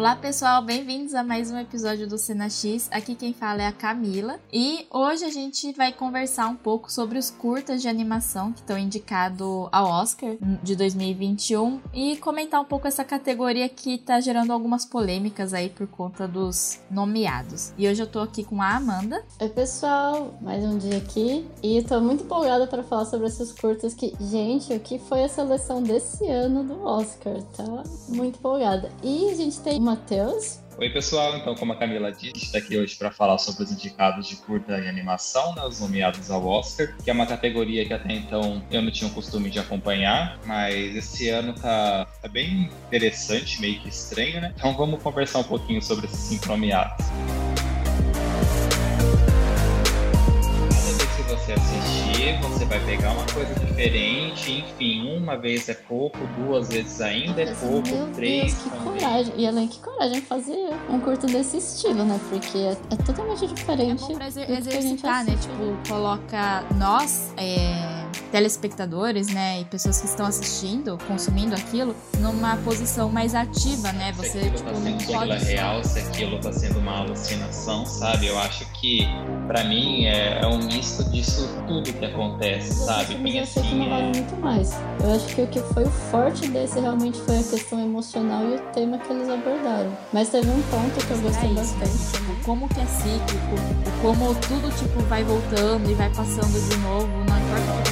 Olá pessoal, bem-vindos a mais um episódio do Cena X. Aqui quem fala é a Camila e hoje a gente vai conversar um pouco sobre os curtas de animação que estão indicados ao Oscar de 2021 e comentar um pouco essa categoria que tá gerando algumas polêmicas aí por conta dos nomeados. E hoje eu tô aqui com a Amanda. Oi pessoal, mais um dia aqui e tô muito empolgada para falar sobre esses curtas que, gente, o que foi a seleção desse ano do Oscar, tá? Muito empolgada. E a gente tem Matheus. Oi, pessoal. Então, como a Camila disse, está aqui hoje para falar sobre os indicados de curta e animação, né, os nomeados ao Oscar, que é uma categoria que até então eu não tinha o costume de acompanhar, mas esse ano tá, tá bem interessante, meio que estranho, né? Então, vamos conversar um pouquinho sobre esses cinco nomeados. você você vai pegar uma coisa diferente, enfim, uma vez é pouco, duas vezes ainda é Mas, pouco, meu três. Deus, que coragem. E além que coragem fazer um curto desse estilo, né? Porque é, é totalmente diferente. É bom pra exer exercitar, né? Tipo, coloca nós. É telespectadores, né, e pessoas que estão assistindo, consumindo aquilo, numa posição mais ativa, né? Você se tipo, tá não pode real, se aquilo está sendo uma alucinação, sabe? Eu acho que para mim é, é, um misto disso tudo que acontece, sabe? Bem assim, é... muito mais. Eu acho que o que foi o forte desse realmente foi a questão emocional e o tema que eles abordaram. Mas teve um ponto que eu gostei é bastante. Né? Como que é cíclico, como tudo tipo vai voltando e vai passando de novo, não importa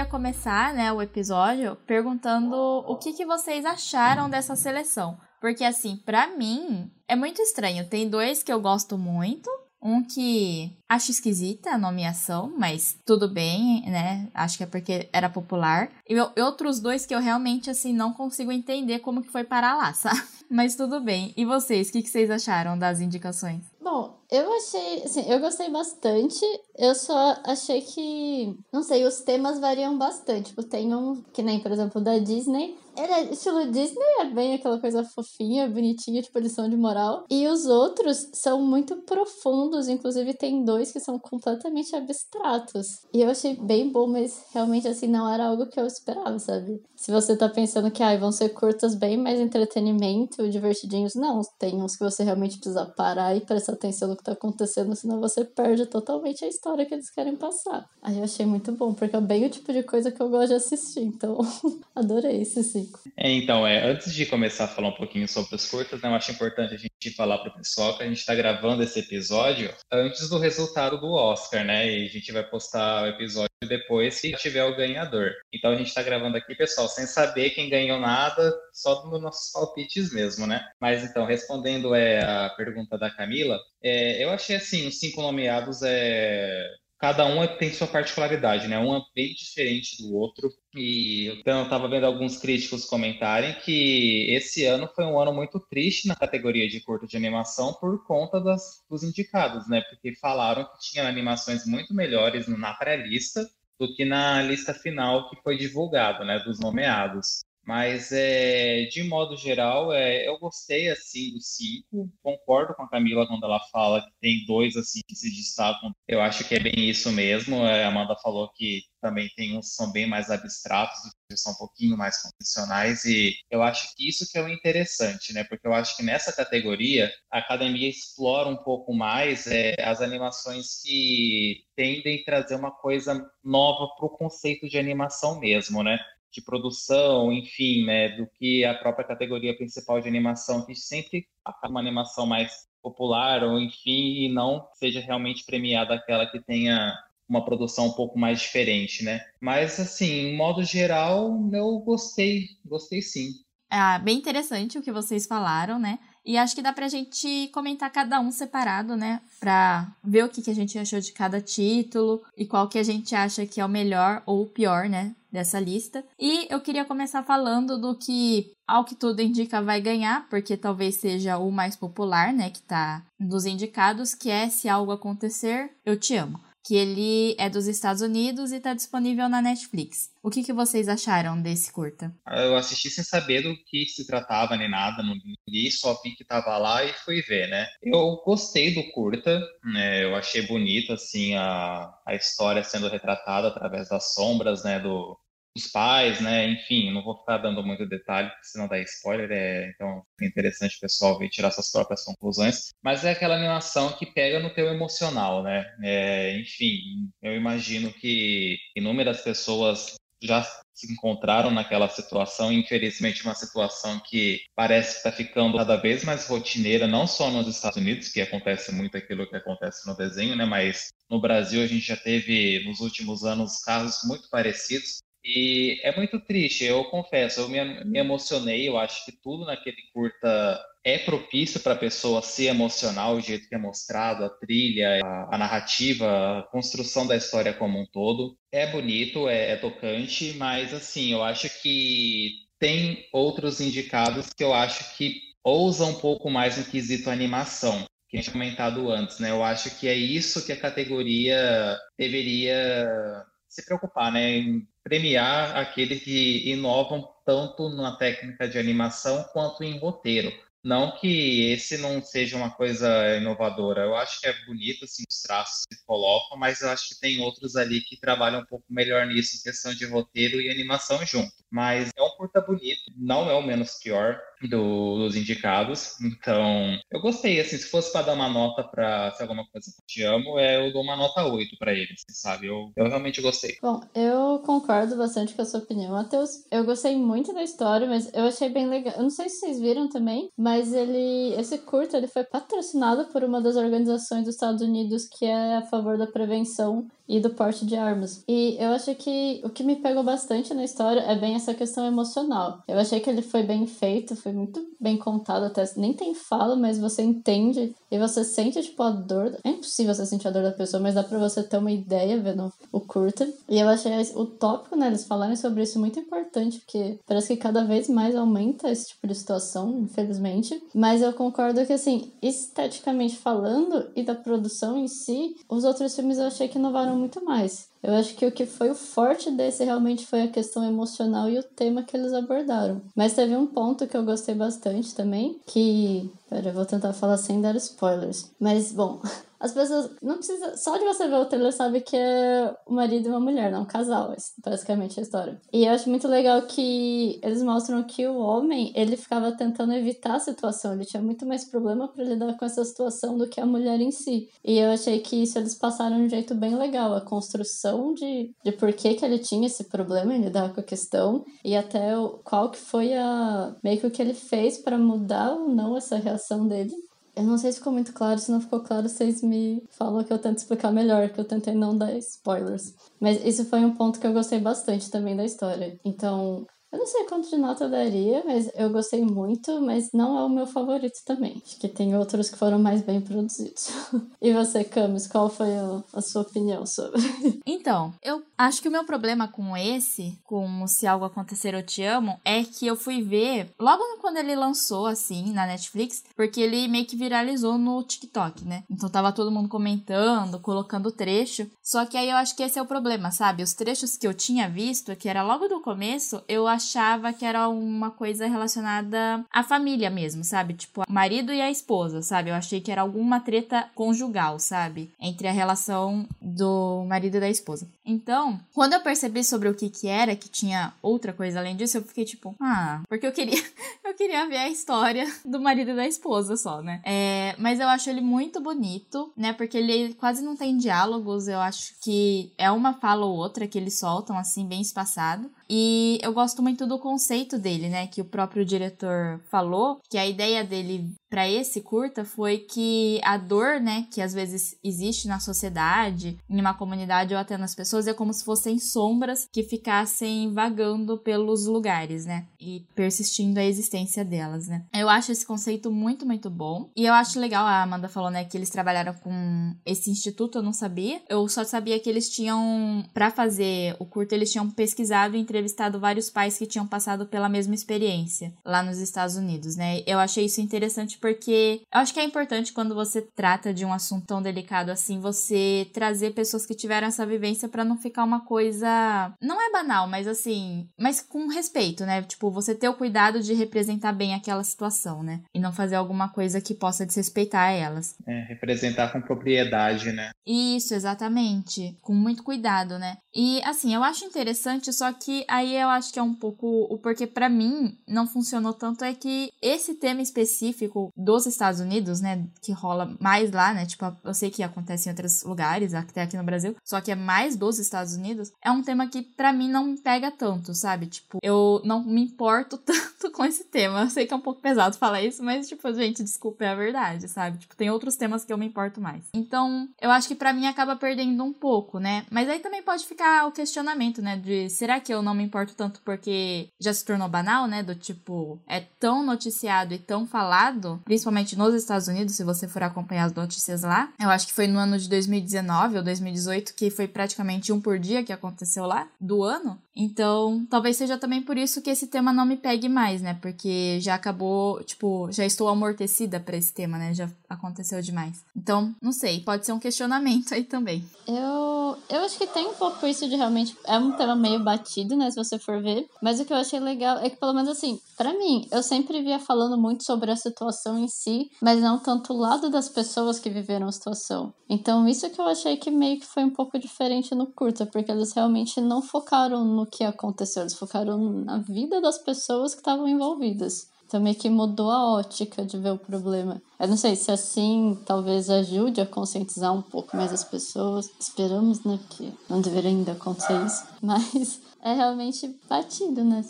queria começar, né, o episódio perguntando o que, que vocês acharam dessa seleção. Porque, assim, para mim, é muito estranho. Tem dois que eu gosto muito. Um que acho esquisita a nomeação, mas tudo bem, né? Acho que é porque era popular. E outros dois que eu realmente, assim, não consigo entender como que foi parar lá, sabe? Mas tudo bem. E vocês, o que, que vocês acharam das indicações? Bom, eu achei, assim, eu gostei bastante. Eu só achei que, não sei, os temas variam bastante. Tipo, tem um que nem, por exemplo, da Disney. É estilo Disney, é bem aquela coisa fofinha, bonitinha, tipo lição de moral. E os outros são muito profundos, inclusive tem dois que são completamente abstratos. E eu achei bem bom, mas realmente assim não era algo que eu esperava, sabe? Se você tá pensando que ah, vão ser curtas bem mais entretenimento, divertidinhos, não. Tem uns que você realmente precisa parar e prestar atenção no que tá acontecendo, senão você perde totalmente a história que eles querem passar. Aí eu achei muito bom, porque é bem o tipo de coisa que eu gosto de assistir, então adorei esses É, então, é, antes de começar a falar um pouquinho sobre os curtas, né, eu acho importante a gente falar pro pessoal que a gente tá gravando esse episódio antes do resultado do Oscar, né? E a gente vai postar o episódio depois que tiver o ganhador. Então a gente tá gravando aqui, pessoal, sem saber quem ganhou nada, só nos nossos palpites mesmo, né? Mas então, respondendo é, a pergunta da Camila, é, eu achei assim, os cinco nomeados é cada um tem sua particularidade, né? Um é bem diferente do outro. E então, eu estava vendo alguns críticos comentarem que esse ano foi um ano muito triste na categoria de curta de animação por conta das, dos indicados, né? Porque falaram que tinha animações muito melhores na pré-lista do que na lista final que foi divulgado, né? Dos nomeados. Mas, é, de modo geral, é, eu gostei, assim, dos cinco. Concordo com a Camila quando ela fala que tem dois, assim, que se destacam. Eu acho que é bem isso mesmo. É, a Amanda falou que também tem uns que são bem mais abstratos, que são um pouquinho mais convencionais. E eu acho que isso que é o interessante, né? Porque eu acho que nessa categoria, a academia explora um pouco mais é, as animações que tendem a trazer uma coisa nova para o conceito de animação mesmo, né? De produção, enfim, né, do que a própria categoria principal de animação, que sempre uma animação mais popular, ou enfim, e não seja realmente premiada aquela que tenha uma produção um pouco mais diferente, né? Mas, assim, em modo geral, eu gostei, gostei sim. É bem interessante o que vocês falaram, né? E acho que dá pra gente comentar cada um separado, né? Pra ver o que, que a gente achou de cada título e qual que a gente acha que é o melhor ou o pior, né? Dessa lista. E eu queria começar falando do que, ao que tudo indica, vai ganhar, porque talvez seja o mais popular, né? Que tá dos indicados, que é Se Algo Acontecer, Eu Te Amo. Que ele é dos Estados Unidos e está disponível na Netflix. O que, que vocês acharam desse curta? Eu assisti sem saber do que se tratava nem nada, não li, só vi que tava lá e fui ver, né? Eu gostei do curta, né? Eu achei bonito, assim, a, a história sendo retratada através das sombras, né, do, dos pais, né? Enfim, não vou ficar dando muito detalhe, senão dá spoiler, é, então é interessante o pessoal vir tirar suas próprias conclusões. Mas é aquela animação que pega no teu emocional, né? É, enfim, eu imagino que inúmeras pessoas já se encontraram naquela situação, infelizmente uma situação que parece estar tá ficando cada vez mais rotineira, não só nos Estados Unidos, que acontece muito aquilo que acontece no desenho, né, mas no Brasil a gente já teve nos últimos anos casos muito parecidos e é muito triste, eu confesso, eu me, me emocionei, eu acho que tudo naquele curta é propício para a pessoa se emocionar, o jeito que é mostrado, a trilha, a, a, narrativa, a construção da história como um todo. É bonito, é, é tocante, mas assim, eu acho que tem outros indicados que eu acho que ousam um pouco mais no quesito animação que a gente comentado antes, né? Eu acho que é isso que a categoria deveria se preocupar, né? Em premiar aqueles que inovam tanto na técnica de animação quanto em roteiro. Não que esse não seja uma coisa inovadora. Eu acho que é bonito assim, os traços que colocam, mas eu acho que tem outros ali que trabalham um pouco melhor nisso em questão de roteiro e animação junto. Mas é um curta bonito, não é o menos pior do, dos indicados. Então, eu gostei. Assim, se fosse para dar uma nota para se alguma coisa que eu te amo, é, eu dou uma nota 8 para ele, assim, sabe? Eu, eu realmente gostei. Bom, eu concordo bastante com a sua opinião, Matheus. Eu gostei muito da história, mas eu achei bem legal. Eu não sei se vocês viram também, mas ele, esse curto, ele foi patrocinado por uma das organizações dos Estados Unidos que é a favor da prevenção e do porte de armas. E eu acho que o que me pegou bastante na história é bem essa questão emocional. Eu achei que ele foi bem feito, foi muito bem contado até. Nem tem fala, mas você entende e você sente, tipo, a dor. É impossível você sentir a dor da pessoa, mas dá pra você ter uma ideia vendo o curta. E eu achei o tópico, né, eles falarem sobre isso muito importante, porque parece que cada vez mais aumenta esse tipo de situação, infelizmente. Mas eu concordo que, assim, esteticamente falando e da produção em si, os outros filmes eu achei que inovaram muito mais. Eu acho que o que foi o forte desse realmente foi a questão emocional e o tema que eles abordaram. Mas teve um ponto que eu gostei bastante também, que. Pera, eu vou tentar falar sem dar spoilers. Mas, bom, as pessoas. Não precisa. Só de você ver o trailer sabe que é o marido e uma mulher, não um casal. Basicamente a história. E eu acho muito legal que eles mostram que o homem, ele ficava tentando evitar a situação. Ele tinha muito mais problema para lidar com essa situação do que a mulher em si. E eu achei que isso eles passaram de um jeito bem legal. A construção de, de por que, que ele tinha esse problema em lidar com a questão. E até o, qual que foi a. meio que o que ele fez para mudar ou não essa reação dele. Eu não sei se ficou muito claro, se não ficou claro, vocês me falam que eu tento explicar melhor, que eu tentei não dar spoilers. Mas isso foi um ponto que eu gostei bastante também da história. Então, eu não sei quanto de nota eu daria, mas eu gostei muito, mas não é o meu favorito também. Acho que tem outros que foram mais bem produzidos. e você, Camis, qual foi a, a, sua opinião sobre? Então, eu acho que o meu problema com esse, com Se Algo Acontecer Eu Te Amo, é que eu fui ver logo quando ele lançou, assim, na Netflix, porque ele meio que viralizou no TikTok, né? Então tava todo mundo comentando, colocando trecho. Só que aí eu acho que esse é o problema, sabe? Os trechos que eu tinha visto, que era logo do começo, eu acho achava que era uma coisa relacionada à família mesmo, sabe? Tipo, o marido e a esposa, sabe? Eu achei que era alguma treta conjugal, sabe? Entre a relação do marido e da esposa. Então, quando eu percebi sobre o que que era, que tinha outra coisa além disso, eu fiquei tipo, ah, porque eu queria, eu queria ver a história do marido e da esposa só, né? É, mas eu acho ele muito bonito, né? Porque ele quase não tem diálogos, eu acho que é uma fala ou outra que eles soltam assim bem espaçado. E eu gosto muito do conceito dele, né? Que o próprio diretor falou, que a ideia dele para esse curta foi que a dor, né, que às vezes existe na sociedade, em uma comunidade ou até nas pessoas, é como se fossem sombras que ficassem vagando pelos lugares, né, e persistindo a existência delas, né. Eu acho esse conceito muito, muito bom. E eu acho legal, a Amanda falou, né, que eles trabalharam com esse instituto, eu não sabia. Eu só sabia que eles tinham, para fazer o curto, eles tinham pesquisado e entrevistado vários pais que tinham passado pela mesma experiência lá nos Estados Unidos, né. Eu achei isso interessante porque eu acho que é importante quando você trata de um assunto tão delicado assim, você trazer pessoas que tiveram essa vivência para não ficar uma coisa. Não é banal, mas assim. Mas com respeito, né? Tipo, você ter o cuidado de representar bem aquela situação, né? E não fazer alguma coisa que possa desrespeitar elas. É, representar com propriedade, né? Isso, exatamente. Com muito cuidado, né? E assim, eu acho interessante, só que aí eu acho que é um pouco o porquê para mim não funcionou tanto é que esse tema específico dos Estados Unidos, né, que rola mais lá, né, tipo, eu sei que acontece em outros lugares, até aqui no Brasil, só que é mais dos Estados Unidos, é um tema que para mim não pega tanto, sabe? Tipo, eu não me importo tanto com esse tema. Eu sei que é um pouco pesado falar isso, mas tipo, gente, desculpa, é a verdade, sabe? Tipo, tem outros temas que eu me importo mais. Então, eu acho que para mim acaba perdendo um pouco, né? Mas aí também pode ficar o questionamento, né, de será que eu não me importo tanto porque já se tornou banal, né, do tipo, é tão noticiado e tão falado, principalmente nos Estados Unidos, se você for acompanhar as notícias lá. Eu acho que foi no ano de 2019 ou 2018 que foi praticamente um por dia que aconteceu lá do ano. Então, talvez seja também por isso que esse tema não me pegue mais, né? Porque já acabou, tipo, já estou amortecida para esse tema, né? Já aconteceu demais. Então, não sei, pode ser um questionamento aí também. Eu, eu acho que tem um pouco isso de realmente. É um tema meio batido, né? Se você for ver. Mas o que eu achei legal é que, pelo menos assim, para mim, eu sempre via falando muito sobre a situação em si, mas não tanto o lado das pessoas que viveram a situação. Então, isso que eu achei que meio que foi um pouco diferente no curta, porque eles realmente não focaram no que aconteceu, eles focaram na vida das pessoas que estavam envolvidas. Também que mudou a ótica de ver o problema. Eu não sei se assim talvez ajude a conscientizar um pouco mais as pessoas. Esperamos, né? Que não deveria ainda acontecer isso. Mas é realmente batido, né?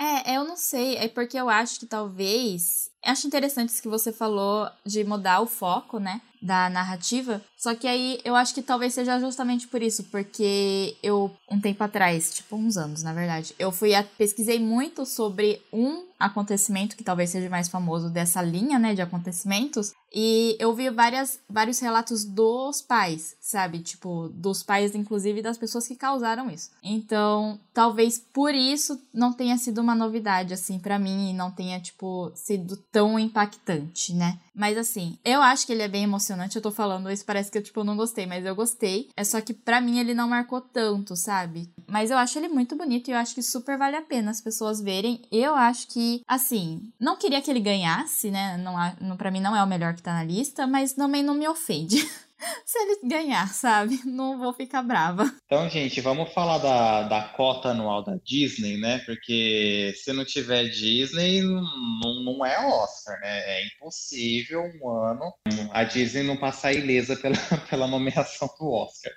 É, eu não sei. É porque eu acho que talvez. Acho interessante isso que você falou de mudar o foco, né? Da narrativa. Só que aí eu acho que talvez seja justamente por isso, porque eu, um tempo atrás, tipo uns anos, na verdade, eu fui a, pesquisei muito sobre um acontecimento que talvez seja mais famoso dessa linha, né, de acontecimentos, e eu vi várias, vários relatos dos pais, sabe? Tipo, dos pais, inclusive, das pessoas que causaram isso. Então, talvez por isso não tenha sido uma novidade, assim, para mim, e não tenha, tipo, sido tão impactante, né? Mas, assim, eu acho que ele é bem emocionante. Eu tô falando isso, parece que eu, tipo, não gostei, mas eu gostei. É só que para mim ele não marcou tanto, sabe? Mas eu acho ele muito bonito e eu acho que super vale a pena as pessoas verem. Eu acho que, assim, não queria que ele ganhasse, né? Não, não, pra mim não é o melhor que tá na lista, mas também não me ofende. se ele ganhar, sabe? Não vou ficar brava. Então, gente, vamos falar da, da cota anual da Disney, né? Porque se não tiver Disney, não, não é Oscar, né? É impossível um ano a Disney não passar ilesa pela, pela nomeação do Oscar.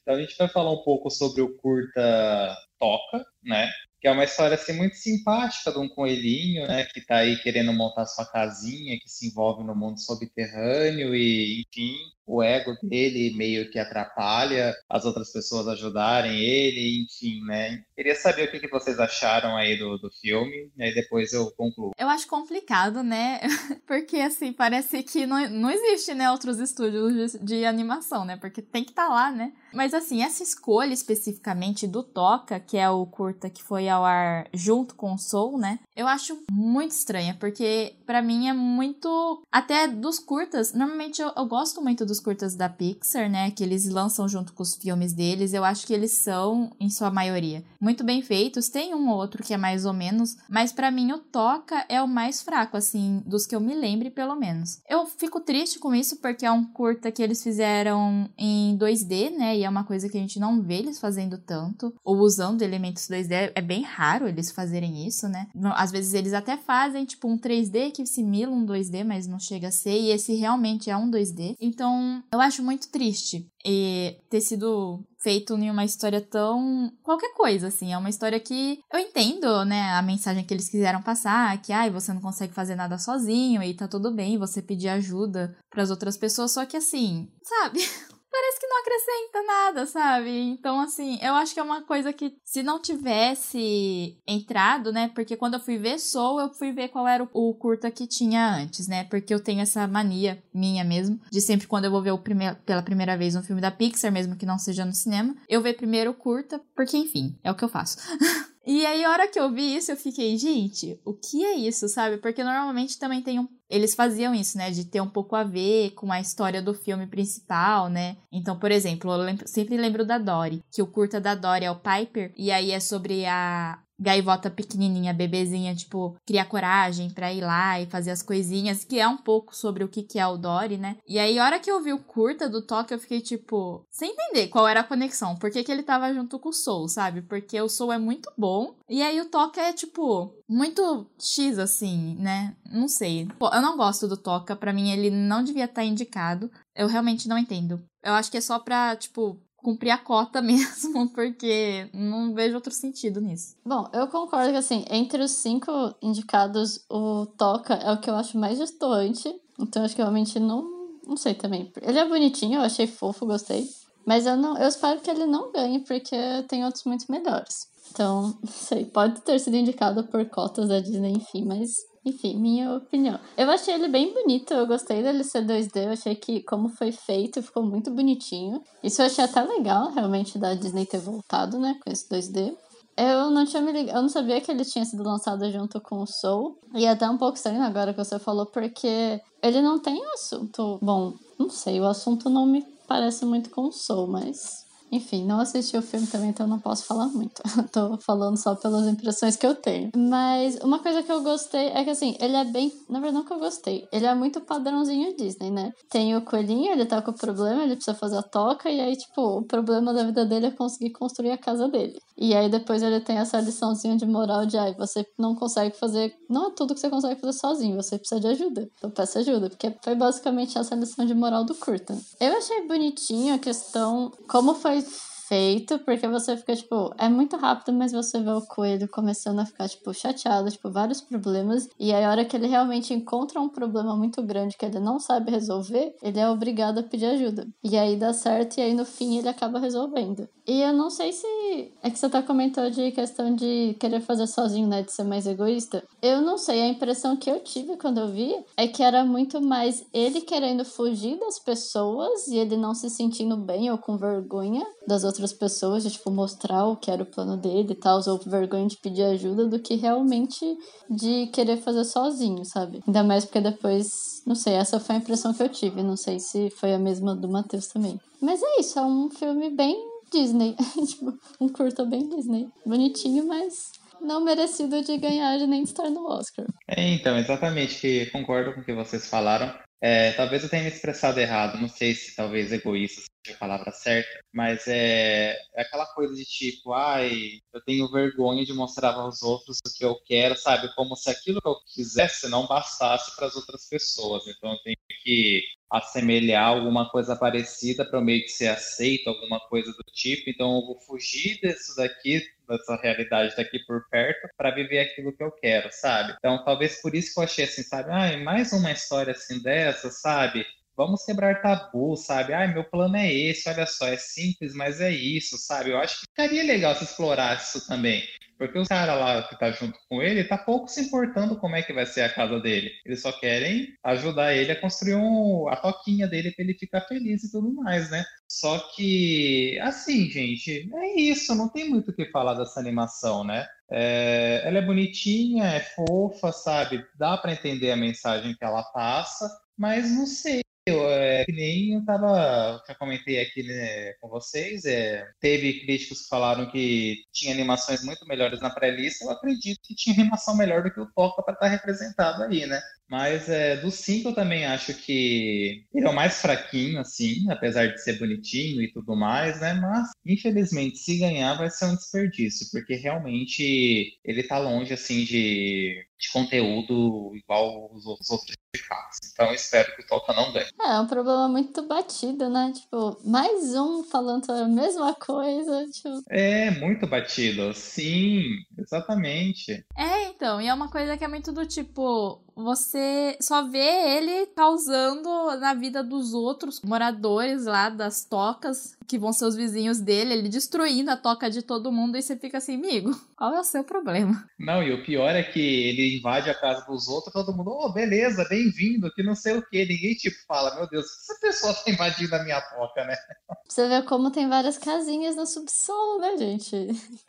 Então, a gente vai falar um pouco sobre o curta Toca, né? Que é uma história assim muito simpática de um coelhinho, né, que está aí querendo montar sua casinha, que se envolve no mundo subterrâneo e, enfim, o ego dele meio que atrapalha as outras pessoas ajudarem ele, enfim, né? Queria saber o que, que vocês acharam aí do, do filme, e aí depois eu concluo. Eu acho complicado, né? Porque, assim, parece que não, não existe, né, outros estúdios de, de animação, né? Porque tem que estar tá lá, né? Mas, assim, essa escolha especificamente do Toca, que é o curta que foi ao ar junto com o Soul, né? Eu acho muito estranha, porque para mim é muito. Até dos curtas, normalmente eu, eu gosto muito dos curtas da Pixar, né? Que eles lançam junto com os filmes deles. Eu acho que eles são, em sua maioria, muito bem feitos. Tem um ou outro que é mais ou menos, mas para mim o Toca é o mais fraco, assim, dos que eu me lembre, pelo menos. Eu fico triste com isso porque é um curta que eles fizeram em 2D, né? E é uma coisa que a gente não vê eles fazendo tanto, ou usando elementos 2D. É bem raro eles fazerem isso, né? Às vezes eles até fazem, tipo, um 3D que simula um 2D, mas não chega a ser, e esse realmente é um 2D. Então, eu acho muito triste e ter sido feito em uma história tão qualquer coisa assim, é uma história que eu entendo, né, a mensagem que eles quiseram passar, que ai, você não consegue fazer nada sozinho e tá tudo bem você pedir ajuda para as outras pessoas, só que assim, sabe? parece que não acrescenta nada, sabe? Então, assim, eu acho que é uma coisa que se não tivesse entrado, né? Porque quando eu fui ver Soul, eu fui ver qual era o, curta que tinha antes, né? Porque eu tenho essa mania minha mesmo, de sempre quando eu vou ver o primeir, pela primeira vez um filme da Pixar, mesmo que não seja no cinema, eu ver primeiro o curta, porque enfim, é o que eu faço. E aí, a hora que eu vi isso, eu fiquei, gente, o que é isso, sabe? Porque normalmente também tem um eles faziam isso, né? De ter um pouco a ver com a história do filme principal, né? Então, por exemplo, eu lembro, sempre lembro da Dory, que o curta da Dory é o Piper, e aí é sobre a, gaivota pequenininha, bebezinha, tipo, criar coragem para ir lá e fazer as coisinhas, que é um pouco sobre o que, que é o Dory, né? E aí, a hora que eu vi o curta do Toque, eu fiquei, tipo, sem entender qual era a conexão. Por que, que ele tava junto com o Soul, sabe? Porque o Soul é muito bom, e aí o Toca é, tipo, muito X, assim, né? Não sei. Pô, eu não gosto do Toca, para mim ele não devia estar tá indicado. Eu realmente não entendo. Eu acho que é só pra, tipo, cumprir a cota mesmo, porque não vejo outro sentido nisso. Bom, eu concordo que, assim, entre os cinco indicados, o Toca é o que eu acho mais distoante. Então, acho que realmente não. Não sei também. Ele é bonitinho, eu achei fofo, gostei. Mas eu não, eu espero que ele não ganhe, porque tem outros muito melhores. Então, não sei, pode ter sido indicado por cotas da Disney, enfim, mas enfim, minha opinião. Eu achei ele bem bonito, eu gostei dele ser 2D, eu achei que como foi feito ficou muito bonitinho. Isso eu achei até legal, realmente, da Disney ter voltado, né, com esse 2D. Eu não tinha me ligado, eu não sabia que ele tinha sido lançado junto com o Soul. E é até um pouco estranho agora que você falou, porque ele não tem assunto. Bom, não sei, o assunto não me parece muito com o Soul, mas enfim, não assisti o filme também, então não posso falar muito. Tô falando só pelas impressões que eu tenho. Mas uma coisa que eu gostei é que, assim, ele é bem. Na verdade, não que eu gostei. Ele é muito padrãozinho Disney, né? Tem o coelhinho, ele tá com problema, ele precisa fazer a toca, e aí, tipo, o problema da vida dele é conseguir construir a casa dele. E aí depois ele tem essa liçãozinha de moral de, ai, você não consegue fazer. Não é tudo que você consegue fazer sozinho, você precisa de ajuda. Então peça ajuda, porque foi basicamente essa lição de moral do curta. Eu achei bonitinho a questão, como foi it's feito, porque você fica, tipo, é muito rápido, mas você vê o coelho começando a ficar, tipo, chateado, tipo, vários problemas. E aí, a hora que ele realmente encontra um problema muito grande que ele não sabe resolver, ele é obrigado a pedir ajuda. E aí dá certo, e aí no fim ele acaba resolvendo. E eu não sei se. É que você tá comentando de questão de querer fazer sozinho, né? De ser mais egoísta. Eu não sei, a impressão que eu tive quando eu vi é que era muito mais ele querendo fugir das pessoas e ele não se sentindo bem ou com vergonha das outras pessoas, de tipo, mostrar o que era o plano dele e tal, ou vergonha de pedir ajuda, do que realmente de querer fazer sozinho, sabe? Ainda mais porque depois, não sei, essa foi a impressão que eu tive. Não sei se foi a mesma do Matheus também. Mas é isso, é um filme bem Disney. tipo, um curta bem Disney. Bonitinho, mas não merecido de ganhar nem de estar no Oscar. É, então, exatamente, que concordo com o que vocês falaram. É, talvez eu tenha me expressado errado, não sei se talvez egoísta a palavra certa, mas é, é aquela coisa de tipo, ai, eu tenho vergonha de mostrar aos outros o que eu quero, sabe? Como se aquilo que eu quisesse não bastasse para as outras pessoas. Então eu tenho que assemelhar alguma coisa parecida para meio que ser aceito, alguma coisa do tipo. Então eu vou fugir disso daqui, dessa realidade daqui por perto, para viver aquilo que eu quero, sabe? Então talvez por isso que eu achei assim, sabe? Ai, mais uma história assim dessa, sabe? Vamos quebrar tabu, sabe? Ai, meu plano é esse, olha só, é simples, mas é isso, sabe? Eu acho que ficaria legal se explorasse isso também. Porque o cara lá que tá junto com ele tá pouco se importando como é que vai ser a casa dele. Eles só querem ajudar ele a construir um, a toquinha dele para ele ficar feliz e tudo mais, né? Só que, assim, gente, é isso, não tem muito o que falar dessa animação, né? É, ela é bonitinha, é fofa, sabe? Dá para entender a mensagem que ela passa, mas não sei é, que nem eu tava, já comentei aqui né, com vocês, é, teve críticos que falaram que tinha animações muito melhores na pré-lista, eu acredito que tinha animação melhor do que o Toca para estar tá representado aí, né? Mas é, do 5 eu também acho que ele é o mais fraquinho, assim, apesar de ser bonitinho e tudo mais, né? Mas, infelizmente, se ganhar vai ser um desperdício, porque realmente ele tá longe, assim, de, de conteúdo igual os outros indicados. Então eu espero que o Toca não ganhe. É, é um problema muito batido, né? Tipo, mais um falando a mesma coisa. Tipo... É, muito batido. Sim, exatamente. É, então, e é uma coisa que é muito do tipo, você só vê ele causando na vida dos outros moradores lá das tocas, que vão ser os vizinhos dele, ele destruindo a toca de todo mundo e você fica assim, amigo, qual é o seu problema? Não, e o pior é que ele invade a casa dos outros, todo mundo, oh, beleza, bem-vindo, que não sei o que, ninguém tipo fala, meu Deus, essa pessoa tá invadindo a minha toca, né? Você vê como tem várias casinhas no subsolo, né, gente?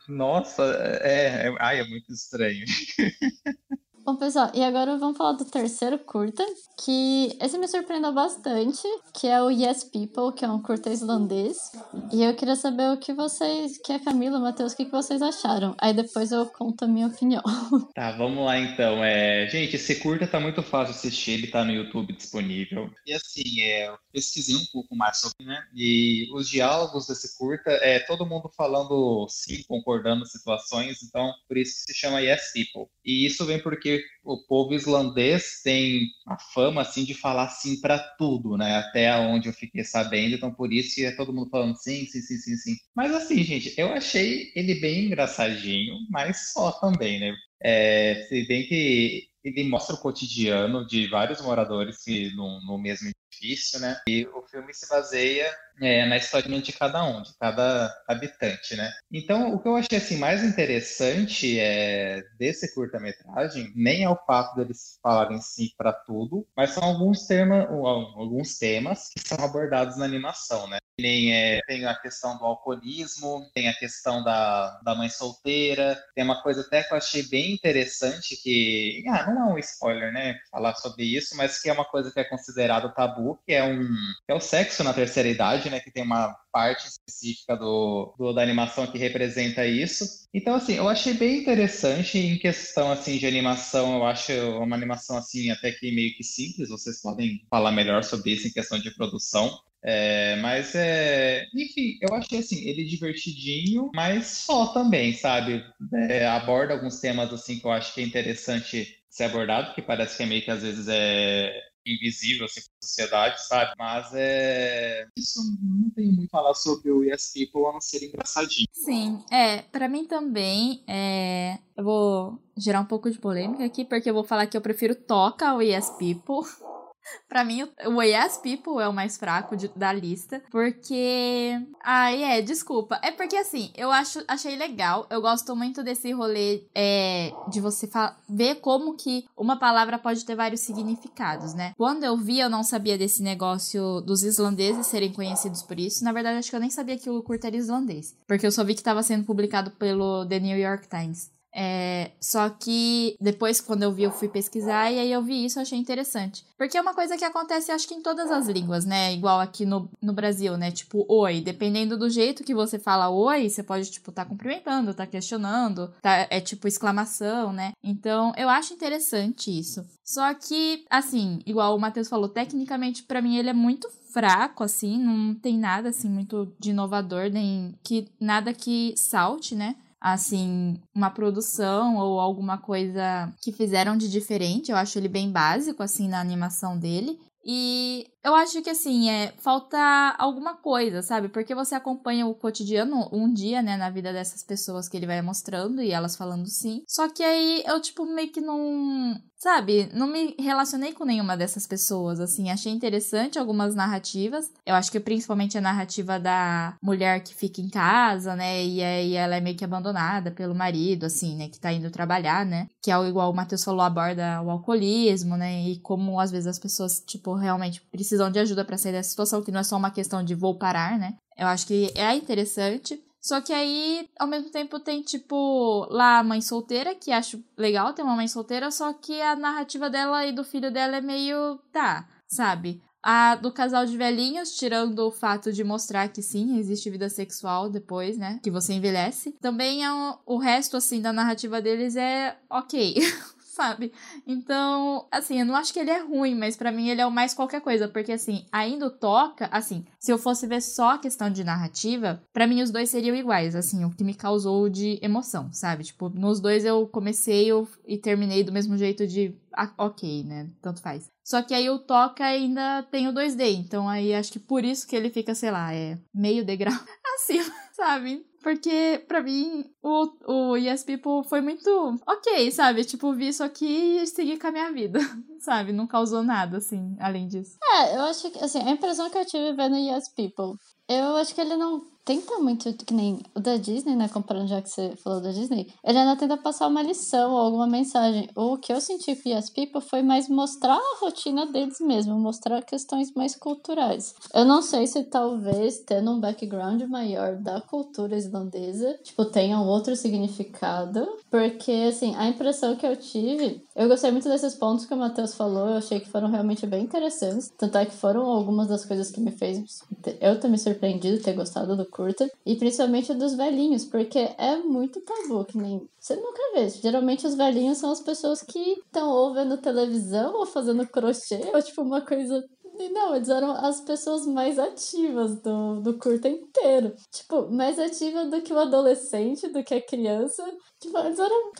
Nossa, é, é, ai, é muito estranho. Bom, pessoal, e agora vamos falar do terceiro curta, que esse me surpreendeu bastante, que é o Yes People, que é um curta islandês. E eu queria saber o que vocês, que é Camila, Matheus, o que vocês acharam. Aí depois eu conto a minha opinião. Tá, vamos lá então. É... Gente, esse curta tá muito fácil de assistir, ele tá no YouTube disponível. E assim, é... eu pesquisei um pouco mais sobre, né? E os diálogos desse curta é todo mundo falando sim, concordando situações, então por isso que se chama Yes People. E isso vem porque o povo islandês tem a fama assim de falar sim para tudo, né? Até onde eu fiquei sabendo, então por isso é todo mundo falando sim, sim, sim, sim, sim. Mas assim, gente, eu achei ele bem engraçadinho, mas só também, né? É, se bem que ele mostra o cotidiano de vários moradores no, no mesmo edifício, né? E o filme se baseia é, na historinha de cada um, de cada habitante, né? Então, o que eu achei assim mais interessante é desse curta-metragem nem é o fato deles falarem sim para tudo, mas são alguns temas, alguns temas que são abordados na animação, né? É, tem a questão do alcoolismo, tem a questão da, da mãe solteira, tem uma coisa até que eu achei bem interessante que, ah, não é um spoiler, né, falar sobre isso, mas que é uma coisa que é considerado tabu, que é um que é o sexo na terceira idade, né, que tem uma parte específica do, do, da animação que representa isso. Então, assim, eu achei bem interessante em questão, assim, de animação, eu acho uma animação, assim, até que meio que simples, vocês podem falar melhor sobre isso em questão de produção. É, mas é. Enfim, eu achei assim, ele divertidinho, mas só também, sabe? É, aborda alguns temas assim que eu acho que é interessante ser abordado, que parece que é meio que às vezes é invisível assim, para a sociedade, sabe? Mas é. Isso não tem muito a falar sobre o Yes People a não ser engraçadinho. Sim, é, para mim também é. Eu vou gerar um pouco de polêmica aqui, porque eu vou falar que eu prefiro Toca ao Yes People. Pra mim, o Yes People é o mais fraco de, da lista. Porque. Ai, é, desculpa. É porque assim, eu acho, achei legal. Eu gosto muito desse rolê é, de você ver como que uma palavra pode ter vários significados, né? Quando eu vi, eu não sabia desse negócio dos islandeses serem conhecidos por isso. Na verdade, acho que eu nem sabia que o curto era islandês. Porque eu só vi que estava sendo publicado pelo The New York Times. É, só que depois, quando eu vi, eu fui pesquisar e aí eu vi isso, achei interessante. Porque é uma coisa que acontece, acho que em todas as línguas, né? Igual aqui no, no Brasil, né? Tipo, oi. Dependendo do jeito que você fala oi, você pode, tipo, tá cumprimentando, tá questionando, tá, é tipo exclamação, né? Então, eu acho interessante isso. Só que, assim, igual o Matheus falou, tecnicamente, para mim, ele é muito fraco, assim, não tem nada, assim, muito de inovador, nem que nada que salte, né? Assim, uma produção ou alguma coisa que fizeram de diferente. Eu acho ele bem básico, assim, na animação dele. E eu acho que assim, é falta alguma coisa, sabe? Porque você acompanha o cotidiano um dia, né, na vida dessas pessoas que ele vai mostrando e elas falando sim. Só que aí eu tipo meio que não, sabe, não me relacionei com nenhuma dessas pessoas, assim, achei interessante algumas narrativas. Eu acho que principalmente a narrativa da mulher que fica em casa, né, e aí ela é meio que abandonada pelo marido, assim, né, que tá indo trabalhar, né? Que é igual o Matheus falou, aborda o alcoolismo, né, e como às vezes as pessoas, tipo, realmente precisam de ajuda para sair dessa situação, que não é só uma questão de vou parar, né? Eu acho que é interessante. Só que aí, ao mesmo tempo, tem, tipo, lá a mãe solteira, que acho legal ter uma mãe solteira, só que a narrativa dela e do filho dela é meio. tá, sabe? A do casal de velhinhos, tirando o fato de mostrar que sim, existe vida sexual depois, né? Que você envelhece. Também é o, resto, assim, da narrativa deles é ok. sabe? Então, assim, eu não acho que ele é ruim, mas para mim ele é o mais qualquer coisa, porque assim, ainda toca, assim, se eu fosse ver só a questão de narrativa, para mim os dois seriam iguais, assim, o que me causou de emoção, sabe? Tipo, nos dois eu comecei e terminei do mesmo jeito de ok, né? Tanto faz. Só que aí o Toca ainda tem o 2D, então aí acho que por isso que ele fica, sei lá, é meio degrau acima, sabe? Porque, pra mim, o, o Yes People foi muito ok, sabe? Tipo, vi isso aqui e segui com a minha vida, sabe? Não causou nada, assim, além disso. É, eu acho que, assim, a impressão que eu tive vendo Yes People Eu acho que ele não tenta muito, que nem o da Disney, né? Comparando já que você falou da Disney, ele ainda tenta passar uma lição ou alguma mensagem. O que eu senti com Yes People foi mais mostrar a rotina deles mesmo, mostrar questões mais culturais. Eu não sei se talvez tendo um background maior da cultura islandesa, tipo, tenha um outro significado, porque assim, a impressão que eu tive, eu gostei muito desses pontos que o Matheus falou, eu achei que foram realmente bem interessantes, tanto é que foram algumas das coisas que me fez eu ter me surpreendido, ter gostado do curta, e principalmente dos velhinhos, porque é muito tabu, que nem você nunca vê. Geralmente os velhinhos são as pessoas que estão ou vendo televisão ou fazendo crochê, ou tipo uma coisa não, eles eram as pessoas mais ativas do, do curta inteiro. Tipo, mais ativa do que o adolescente, do que a criança. Tipo, eles eram?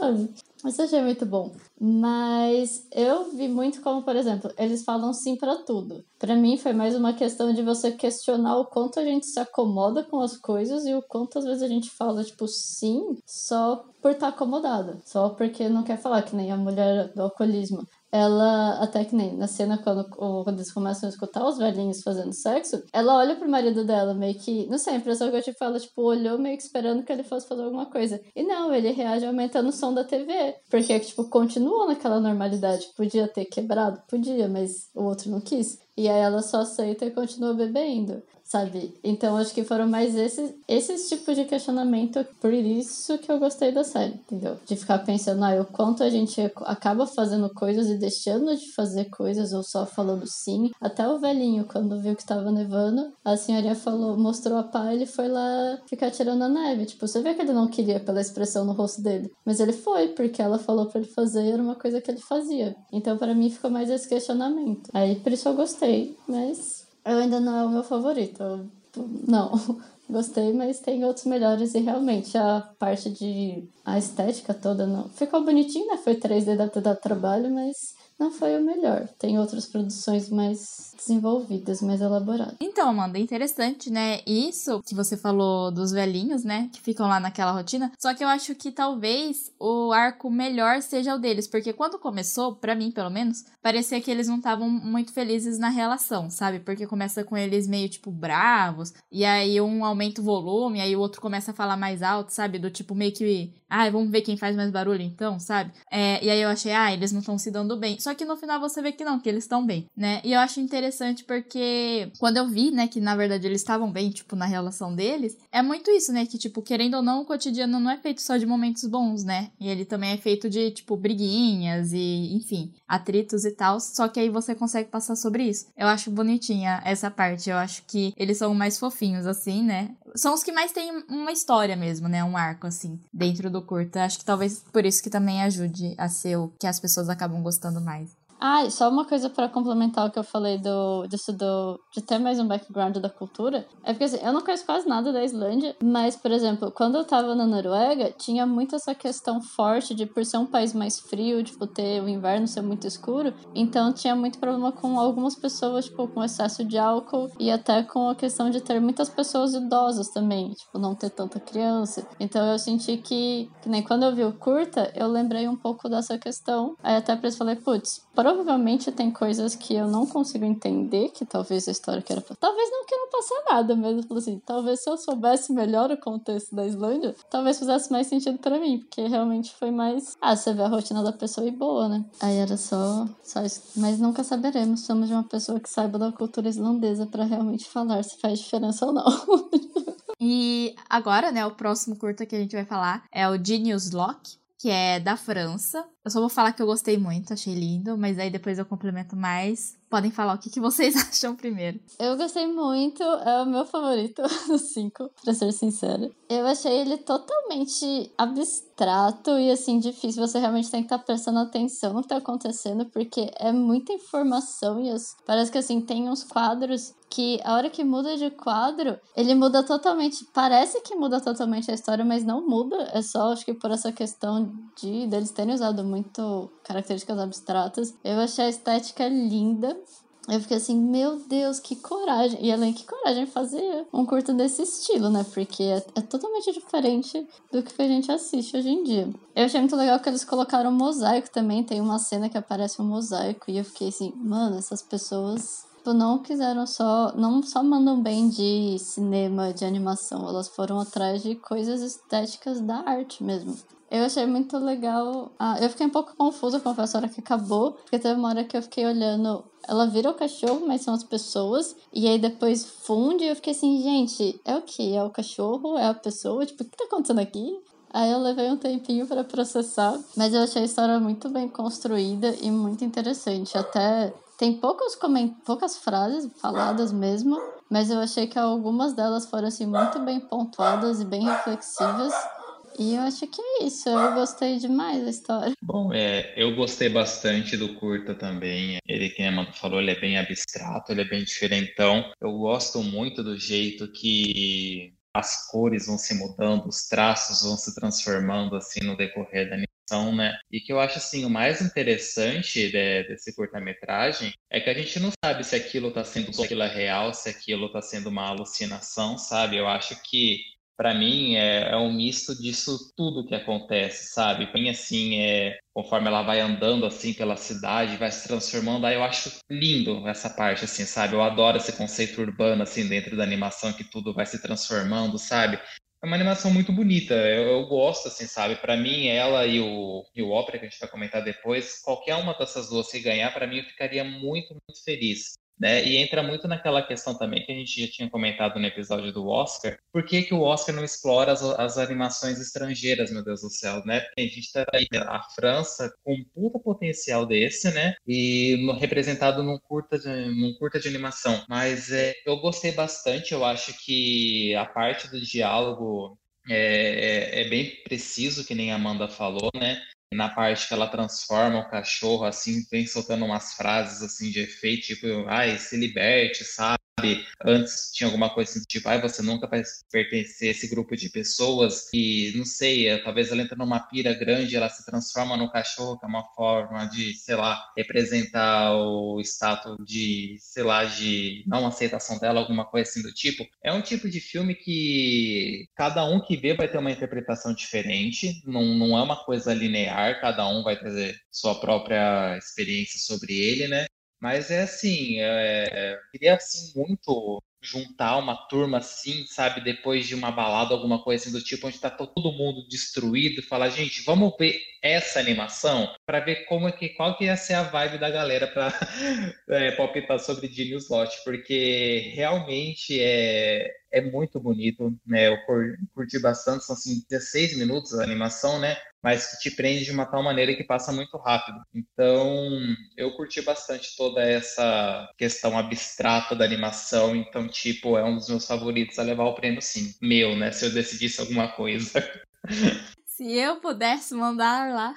Isso eu achei muito bom. Mas eu vi muito como, por exemplo, eles falam sim para tudo. Para mim foi mais uma questão de você questionar o quanto a gente se acomoda com as coisas e o quanto às vezes a gente fala, tipo, sim, só por estar tá acomodada. Só porque não quer falar, que nem a mulher do alcoolismo ela, até que nem na cena quando, quando eles começam a escutar os velhinhos fazendo sexo, ela olha pro marido dela meio que, não sei, a impressão que eu tive, ela, tipo, olhou meio que esperando que ele fosse fazer alguma coisa. E não, ele reage aumentando o som da TV, porque, tipo, continua naquela normalidade. Podia ter quebrado? Podia, mas o outro não quis. E aí ela só aceita e continua bebendo sabe? Então acho que foram mais esses, esses tipos de questionamento, por isso que eu gostei da série, entendeu? De ficar pensando, ah, o quanto a gente acaba fazendo coisas e deixando de fazer coisas, ou só falando sim. Até o velhinho, quando viu que tava nevando, a senhoria falou, mostrou a pá, ele foi lá ficar tirando a neve. Tipo, você vê que ele não queria pela expressão no rosto dele. Mas ele foi, porque ela falou para ele fazer era uma coisa que ele fazia. Então, para mim, ficou mais esse questionamento. Aí, por isso eu gostei, mas eu ainda não é o meu favorito. Não. Gostei, mas tem outros melhores e realmente a parte de a estética toda não. Ficou bonitinho, né? Foi 3D deve ter trabalho, mas não foi o melhor. Tem outras produções mais desenvolvidas, mais elaboradas. Então, Amanda, interessante, né? Isso que você falou dos velhinhos, né? Que ficam lá naquela rotina. Só que eu acho que talvez o arco melhor seja o deles, porque quando começou, para mim pelo menos, parecia que eles não estavam muito felizes na relação, sabe? Porque começa com eles meio tipo bravos, e aí um aumenta o volume, aí o outro começa a falar mais alto, sabe? Do tipo meio que, ah, vamos ver quem faz mais barulho então, sabe? É, e aí eu achei, ah, eles não estão se dando bem. Só que no final você vê que não, que eles estão bem, né? E eu acho interessante porque quando eu vi, né, que na verdade eles estavam bem, tipo, na relação deles, é muito isso, né? Que, tipo, querendo ou não, o cotidiano não é feito só de momentos bons, né? E ele também é feito de, tipo, briguinhas e, enfim, atritos e tal. Só que aí você consegue passar sobre isso. Eu acho bonitinha essa parte. Eu acho que eles são mais fofinhos, assim, né? São os que mais têm uma história mesmo, né? Um arco, assim, dentro do curta. Acho que talvez por isso que também ajude a ser o que as pessoas acabam gostando mais. Ah, só uma coisa para complementar o que eu falei do, disso do, de ter mais um background da cultura. É porque assim, eu não conheço quase nada da Islândia, mas, por exemplo, quando eu tava na Noruega, tinha muito essa questão forte de por ser um país mais frio, tipo, ter o inverno ser muito escuro. Então tinha muito problema com algumas pessoas, tipo, com excesso de álcool e até com a questão de ter muitas pessoas idosas também, tipo, não ter tanta criança. Então eu senti que, que nem quando eu vi o curta, eu lembrei um pouco dessa questão. Aí até pra isso falei, putz, Provavelmente tem coisas que eu não consigo entender, que talvez a história queira. Talvez não queira passar nada mesmo. Assim, talvez se eu soubesse melhor o contexto da Islândia, talvez fizesse mais sentido para mim, porque realmente foi mais. Ah, você vê a rotina da pessoa e boa, né? Aí era só, só isso. Mas nunca saberemos. Somos de uma pessoa que saiba da cultura islandesa para realmente falar se faz diferença ou não. e agora, né, o próximo curta que a gente vai falar é o Genius Lock que é da França. Eu só vou falar que eu gostei muito, achei lindo, mas aí depois eu complemento mais. Podem falar o que, que vocês acham primeiro. Eu gostei muito, é o meu favorito dos cinco, pra ser sincera. Eu achei ele totalmente abstrato e assim, difícil. Você realmente tem que estar tá prestando atenção no que tá acontecendo, porque é muita informação e as... parece que assim, tem uns quadros que a hora que muda de quadro, ele muda totalmente. Parece que muda totalmente a história, mas não muda. É só, acho que por essa questão de deles terem usado muito características abstratas. Eu achei a estética linda. Eu fiquei assim, meu Deus, que coragem. E além que coragem fazer um curto desse estilo, né? Porque é, é, totalmente diferente do que a gente assiste hoje em dia. Eu achei muito legal que eles colocaram um mosaico também. Tem uma cena que aparece um mosaico. E eu fiquei assim, mano, essas pessoas tipo, não quiseram só. Não só mandam bem de cinema, de animação. Elas foram atrás de coisas estéticas da arte mesmo. Eu achei muito legal. Ah, eu fiquei um pouco confusa, confesso, a hora que acabou. Porque teve uma hora que eu fiquei olhando. Ela vira o cachorro, mas são as pessoas. E aí depois funde. E eu fiquei assim, gente, é o que? É o cachorro? É a pessoa? Tipo, o que tá acontecendo aqui? Aí eu levei um tempinho para processar, mas eu achei a história muito bem construída e muito interessante. Até tem poucos coment... poucas frases faladas mesmo, mas eu achei que algumas delas foram assim muito bem pontuadas e bem reflexivas. E eu acho que é isso, eu gostei demais da história. Bom, é, eu gostei bastante do curta também. Ele, que a Amanda falou, ele é bem abstrato, ele é bem diferentão. Eu gosto muito do jeito que as cores vão se mudando, os traços vão se transformando assim no decorrer da animação, né? E que eu acho assim o mais interessante de, desse curta-metragem é que a gente não sabe se aquilo está sendo aquilo é real, se aquilo está sendo uma alucinação, sabe? Eu acho que para mim é, é, um misto disso tudo que acontece, sabe? Para assim é conforme ela vai andando assim pela cidade, vai se transformando, aí eu acho lindo essa parte assim, sabe? Eu adoro esse conceito urbano assim dentro da animação que tudo vai se transformando, sabe? É uma animação muito bonita, eu, eu gosto assim, sabe? Para mim ela e o e o Opera que a gente vai comentar depois, qualquer uma dessas duas se ganhar, para mim eu ficaria muito muito feliz. Né? E entra muito naquela questão também que a gente já tinha comentado no episódio do Oscar. Por que, que o Oscar não explora as, as animações estrangeiras, meu Deus do céu, né? A gente está aí, a França com um puta potencial desse, né? E no, representado num curta, de, num curta de animação. Mas é, eu gostei bastante, eu acho que a parte do diálogo é, é, é, bem preciso, que nem a Amanda falou, né? Na parte que ela transforma o cachorro, assim, vem soltando umas frases, assim, de efeito, tipo, ai, se liberte, sabe? Antes tinha alguma coisa assim, tipo, ah, você nunca vai pertencer a esse grupo de pessoas e, não sei, é, talvez ela entra numa pira grande ela se transforma no cachorro, que é uma forma de, sei lá, representar o status de, sei lá, de não aceitação dela, alguma coisa assim do tipo. É um tipo de filme que cada um que vê vai ter uma interpretação diferente, não, não é uma coisa linear, cada um vai trazer sua própria experiência sobre ele, né? Mas é assim, é, queria assim muito juntar uma turma assim, sabe, depois de uma balada, alguma coisa assim do tipo, onde tá todo mundo destruído, falar, gente, vamos ver essa animação para ver como é que qual que ia ser a vibe da galera para é, palpitar sobre Genius Lot, porque realmente é é muito bonito, né? Eu curti bastante, são assim 16 minutos a animação, né? Mas que te prende de uma tal maneira que passa muito rápido. Então, eu curti bastante toda essa questão abstrata da animação. Então, tipo, é um dos meus favoritos a levar o prêmio, sim. Meu, né? Se eu decidisse alguma coisa. Se eu pudesse mandar lá.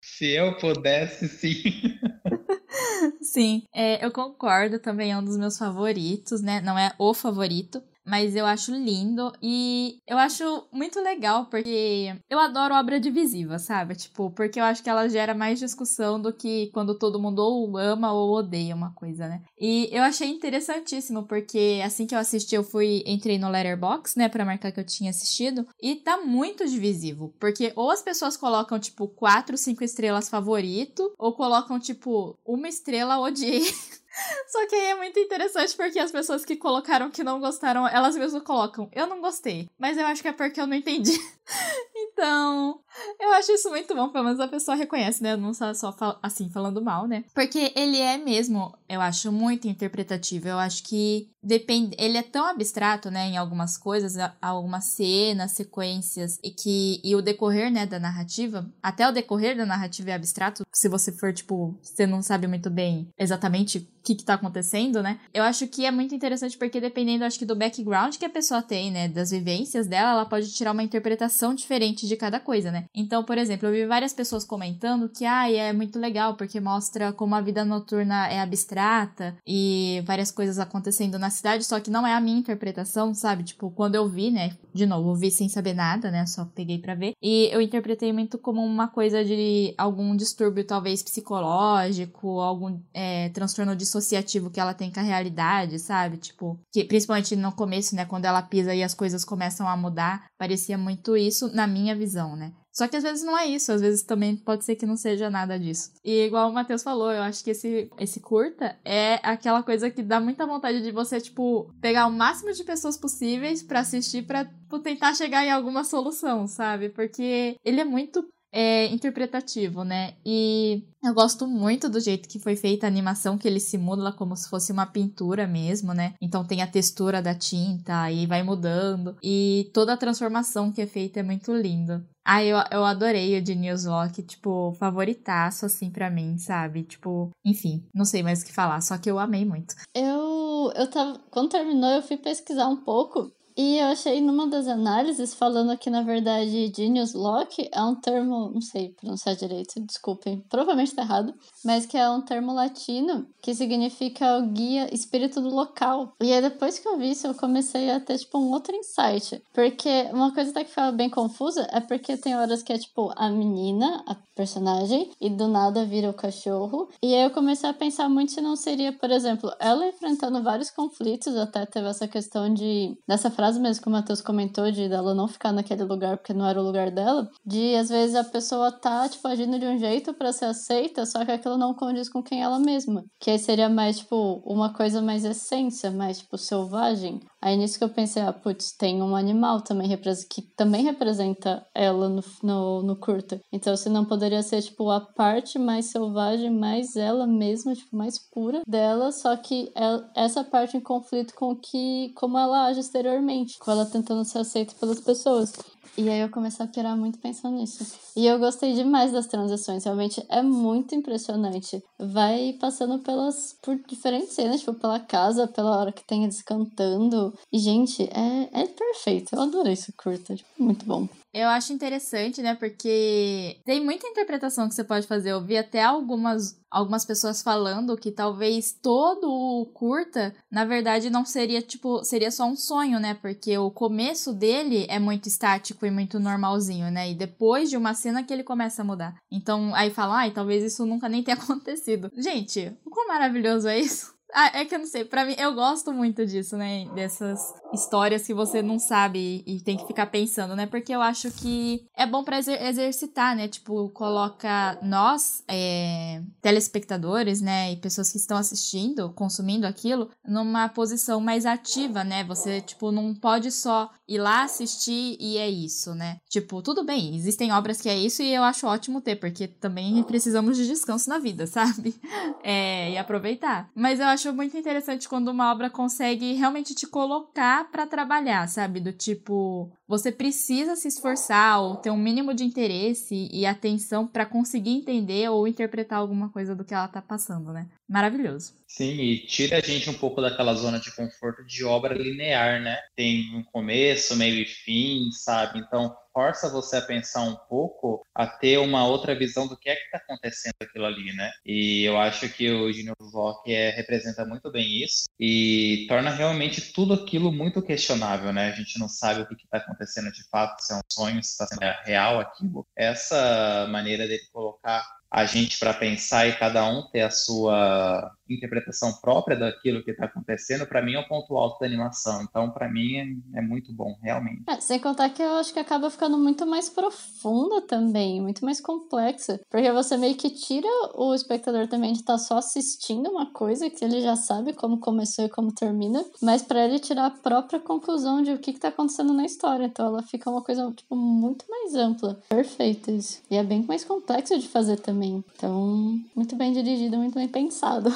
Se eu pudesse, sim. Sim, é, eu concordo, também é um dos meus favoritos, né? Não é o favorito, mas eu acho lindo e eu acho muito legal porque eu adoro obra divisiva, sabe? Tipo, porque eu acho que ela gera mais discussão do que quando todo mundo ou ama ou odeia uma coisa, né? E eu achei interessantíssimo porque assim que eu assisti, eu fui entrei no Letterbox, né, para marcar que eu tinha assistido e tá muito divisivo, porque ou as pessoas colocam tipo quatro, cinco estrelas favorito ou colocam tipo uma estrela odiei. Só que aí é muito interessante porque as pessoas que colocaram que não gostaram, elas mesmas colocam, eu não gostei. Mas eu acho que é porque eu não entendi. então, eu acho isso muito bom, pelo menos a pessoa reconhece, né? Não só, só assim, falando mal, né? Porque ele é mesmo, eu acho, muito interpretativo. Eu acho que depende. Ele é tão abstrato, né, em algumas coisas, algumas cenas, sequências, e que. E o decorrer, né, da narrativa, até o decorrer da narrativa é abstrato. Se você for, tipo, você não sabe muito bem exatamente o que, que tá acontecendo, né? Eu acho que é muito interessante porque dependendo, acho que, do background que a pessoa tem, né, das vivências dela, ela pode tirar uma interpretação diferente de cada coisa, né? Então, por exemplo, eu vi várias pessoas comentando que, ah, é muito legal porque mostra como a vida noturna é abstrata e várias coisas acontecendo na cidade, só que não é a minha interpretação, sabe? Tipo, quando eu vi, né? De novo, eu vi sem saber nada, né? Só peguei para ver. E eu interpretei muito como uma coisa de algum distúrbio, talvez psicológico, algum é, transtorno dissociativo que ela tem com a realidade, sabe? Tipo, que principalmente no começo, né? Quando ela pisa e as coisas começam a mudar, parecia muito isso na minha visão, né? Só que às vezes não é isso, às vezes também pode ser que não seja nada disso. E igual o Matheus falou, eu acho que esse, esse curta é aquela coisa que dá muita vontade de você, tipo, pegar o máximo de pessoas possíveis para assistir para tentar chegar em alguma solução, sabe? Porque ele é muito é, interpretativo, né? E eu gosto muito do jeito que foi feita a animação, que ele simula como se fosse uma pintura mesmo, né? Então tem a textura da tinta e vai mudando. E toda a transformação que é feita é muito linda. Ah, eu, eu adorei o de Newslock, tipo, favoritaço, assim, pra mim, sabe? Tipo, enfim, não sei mais o que falar, só que eu amei muito. Eu, eu tava, quando terminou, eu fui pesquisar um pouco e eu achei numa das análises falando que, na verdade, Genius Lock é um termo, não sei pronunciar direito, desculpem, provavelmente tá errado, mas que é um termo latino que significa o guia espírito do local. E aí, depois que eu vi isso, eu comecei a ter, tipo, um outro insight. Porque uma coisa até que fala bem confusa é porque tem horas que é, tipo, a menina, a personagem, e do nada vira o cachorro. E aí eu comecei a pensar muito se não seria, por exemplo, ela enfrentando vários conflitos, até teve essa questão de, dessa frase mesmo que o Matheus comentou, de dela não ficar naquele lugar porque não era o lugar dela, de às vezes a pessoa tá, tipo, agindo de um jeito para ser aceita, só que aquilo não condiz com quem ela mesma. Que aí seria mais, tipo, uma coisa mais essência, mais, tipo, selvagem. Aí nisso que eu pensei, ah, putz, tem um animal também que também representa ela no, no, no curta. Então, se não poderia ser, tipo, a parte mais selvagem, mais ela mesma, tipo, mais pura dela, só que ela, essa parte em conflito com que, como ela age exteriormente, com ela tentando ser aceita pelas pessoas. E aí eu comecei a pirar muito pensando nisso. E eu gostei demais das transições, realmente é muito impressionante. Vai passando pelas por diferentes cenas, tipo pela casa, pela hora que tem eles cantando. E gente, é, é perfeito. Eu adorei isso curta, tipo, muito bom. Eu acho interessante, né? Porque tem muita interpretação que você pode fazer. Eu vi até algumas, algumas pessoas falando que talvez todo o curta, na verdade, não seria tipo, seria só um sonho, né? Porque o começo dele é muito estático e muito normalzinho, né? E depois de uma cena que ele começa a mudar. Então, aí fala, ai, talvez isso nunca nem tenha acontecido. Gente, o quão maravilhoso é isso? Ah, é que eu não sei, pra mim, eu gosto muito disso, né? Dessas histórias que você não sabe e tem que ficar pensando, né? Porque eu acho que é bom pra exer exercitar, né? Tipo, coloca nós, é, telespectadores, né? E pessoas que estão assistindo, consumindo aquilo, numa posição mais ativa, né? Você, tipo, não pode só ir lá assistir e é isso, né? Tipo, tudo bem, existem obras que é isso e eu acho ótimo ter, porque também precisamos de descanso na vida, sabe? É, e aproveitar. Mas eu acho acho muito interessante quando uma obra consegue realmente te colocar para trabalhar, sabe? Do tipo, você precisa se esforçar ou ter um mínimo de interesse e atenção para conseguir entender ou interpretar alguma coisa do que ela tá passando, né? Maravilhoso. Sim, e tira a gente um pouco daquela zona de conforto de obra linear, né? Tem um começo, meio e fim, sabe? Então, força você a pensar um pouco, a ter uma outra visão do que é que está acontecendo aquilo ali, né? E eu acho que o Junior Vlog é, representa muito bem isso e torna realmente tudo aquilo muito questionável, né? A gente não sabe o que está acontecendo de fato, se é um sonho, se está sendo real aquilo. Essa maneira dele colocar a gente para pensar e cada um ter a sua interpretação própria daquilo que está acontecendo, para mim é o ponto alto da animação. Então, para mim é, é, muito bom, realmente. É, sem contar que eu acho que acaba ficando muito mais profunda também, muito mais complexa, porque você meio que tira o espectador também de estar tá só assistindo uma coisa que ele já sabe como começou e como termina, mas para ele tirar a própria conclusão de o que está acontecendo na história. Então, ela fica uma coisa tipo muito mais ampla. Perfeito isso. E é bem mais complexo de fazer também Então, muito bem dirigido, muito bem pensado.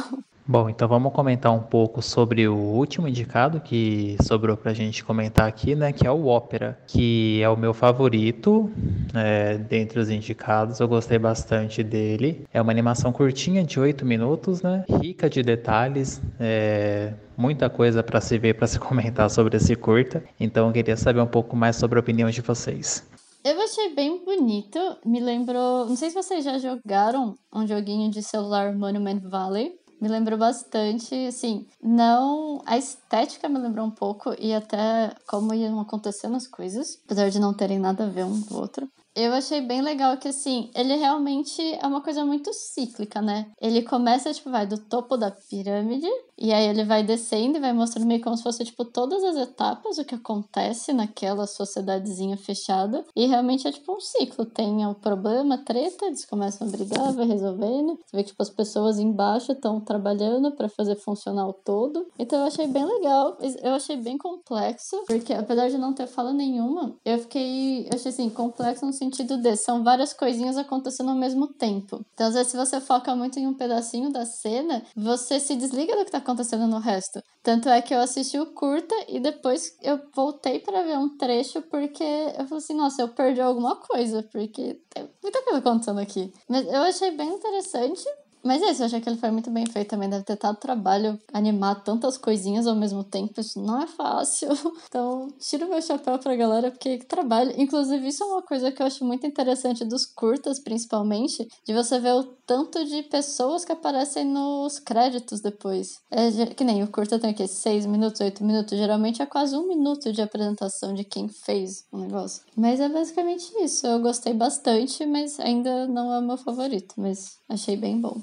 Bom, então vamos comentar um pouco sobre o último indicado que sobrou pra gente comentar aqui, né? Que é o Ópera, que é o meu favorito é, dentre os indicados. Eu gostei bastante dele. É uma animação curtinha de 8 minutos, né? Rica de detalhes, é, muita coisa para se ver, para se comentar sobre esse curta. Então eu queria saber um pouco mais sobre a opinião de vocês. Eu achei bem bonito. Me lembrou. Não sei se vocês já jogaram um joguinho de celular Monument Valley. Me lembrou bastante, assim, não. A estética me lembrou um pouco e até como iam acontecendo as coisas, apesar de não terem nada a ver um com o outro. Eu achei bem legal que, assim, ele realmente é uma coisa muito cíclica, né? Ele começa, tipo, vai do topo da pirâmide E aí ele vai descendo e vai mostrando meio como se fosse, tipo, todas as etapas, o que acontece naquela sociedadezinha fechada. E realmente é tipo um ciclo. Tem o problema, treta, eles começam a brigar, vai resolvendo. Você vê que, tipo, as pessoas embaixo estão trabalhando para fazer funcionar o todo. Então eu achei bem legal. Eu achei bem complexo, porque apesar de não ter fala nenhuma, eu fiquei, eu achei assim, complexo no sentido de são várias coisinhas acontecendo ao mesmo tempo. Então, às vezes, se você foca muito em um pedacinho da cena, você se desliga do que tá acontecendo no resto. Tanto é que eu assisti o curta e depois eu voltei para ver um trecho porque eu falei assim, nossa, eu perdi alguma coisa, porque tem muita coisa acontecendo aqui. Mas eu achei bem interessante. Mas é isso, eu achei que ele foi muito bem feito também. Deve ter dado trabalho animar tantas coisinhas ao mesmo tempo. Isso não é fácil. Então, tiro meu chapéu pra galera, porque trabalho. Inclusive, isso é uma coisa que eu acho muito interessante dos curtas, principalmente, de você ver o tanto de pessoas que aparecem nos créditos depois. É que nem o curta tem aqui, seis minutos, oito minutos. Geralmente é quase um minuto de apresentação de quem fez o negócio. Mas é basicamente isso. Eu gostei bastante, mas ainda não é o meu favorito. Mas achei bem bom.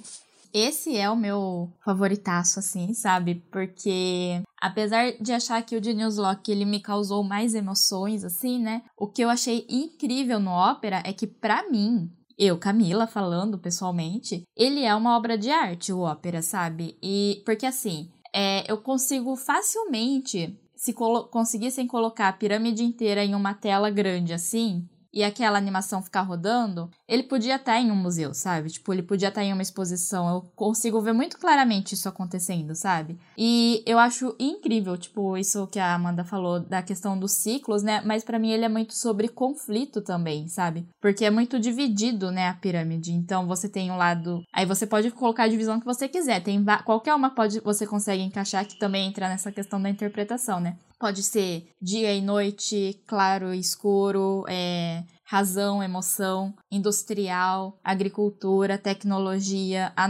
Esse é o meu favoritaço, assim, sabe? Porque apesar de achar que o de Newslock ele me causou mais emoções, assim, né? O que eu achei incrível no ópera é que, para mim, eu, Camila, falando pessoalmente, ele é uma obra de arte, o ópera, sabe? E porque assim, é, eu consigo facilmente, se colo conseguissem colocar a pirâmide inteira em uma tela grande assim, e aquela animação ficar rodando, ele podia estar em um museu, sabe? Tipo, ele podia estar em uma exposição. Eu consigo ver muito claramente isso acontecendo, sabe? E eu acho incrível, tipo, isso que a Amanda falou da questão dos ciclos, né? Mas para mim ele é muito sobre conflito também, sabe? Porque é muito dividido, né, a pirâmide. Então você tem um lado, aí você pode colocar a divisão que você quiser. Tem qualquer uma pode você consegue encaixar que também entra nessa questão da interpretação, né? Pode ser dia e noite, claro e escuro, é, razão, emoção, industrial, agricultura, tecnologia, a,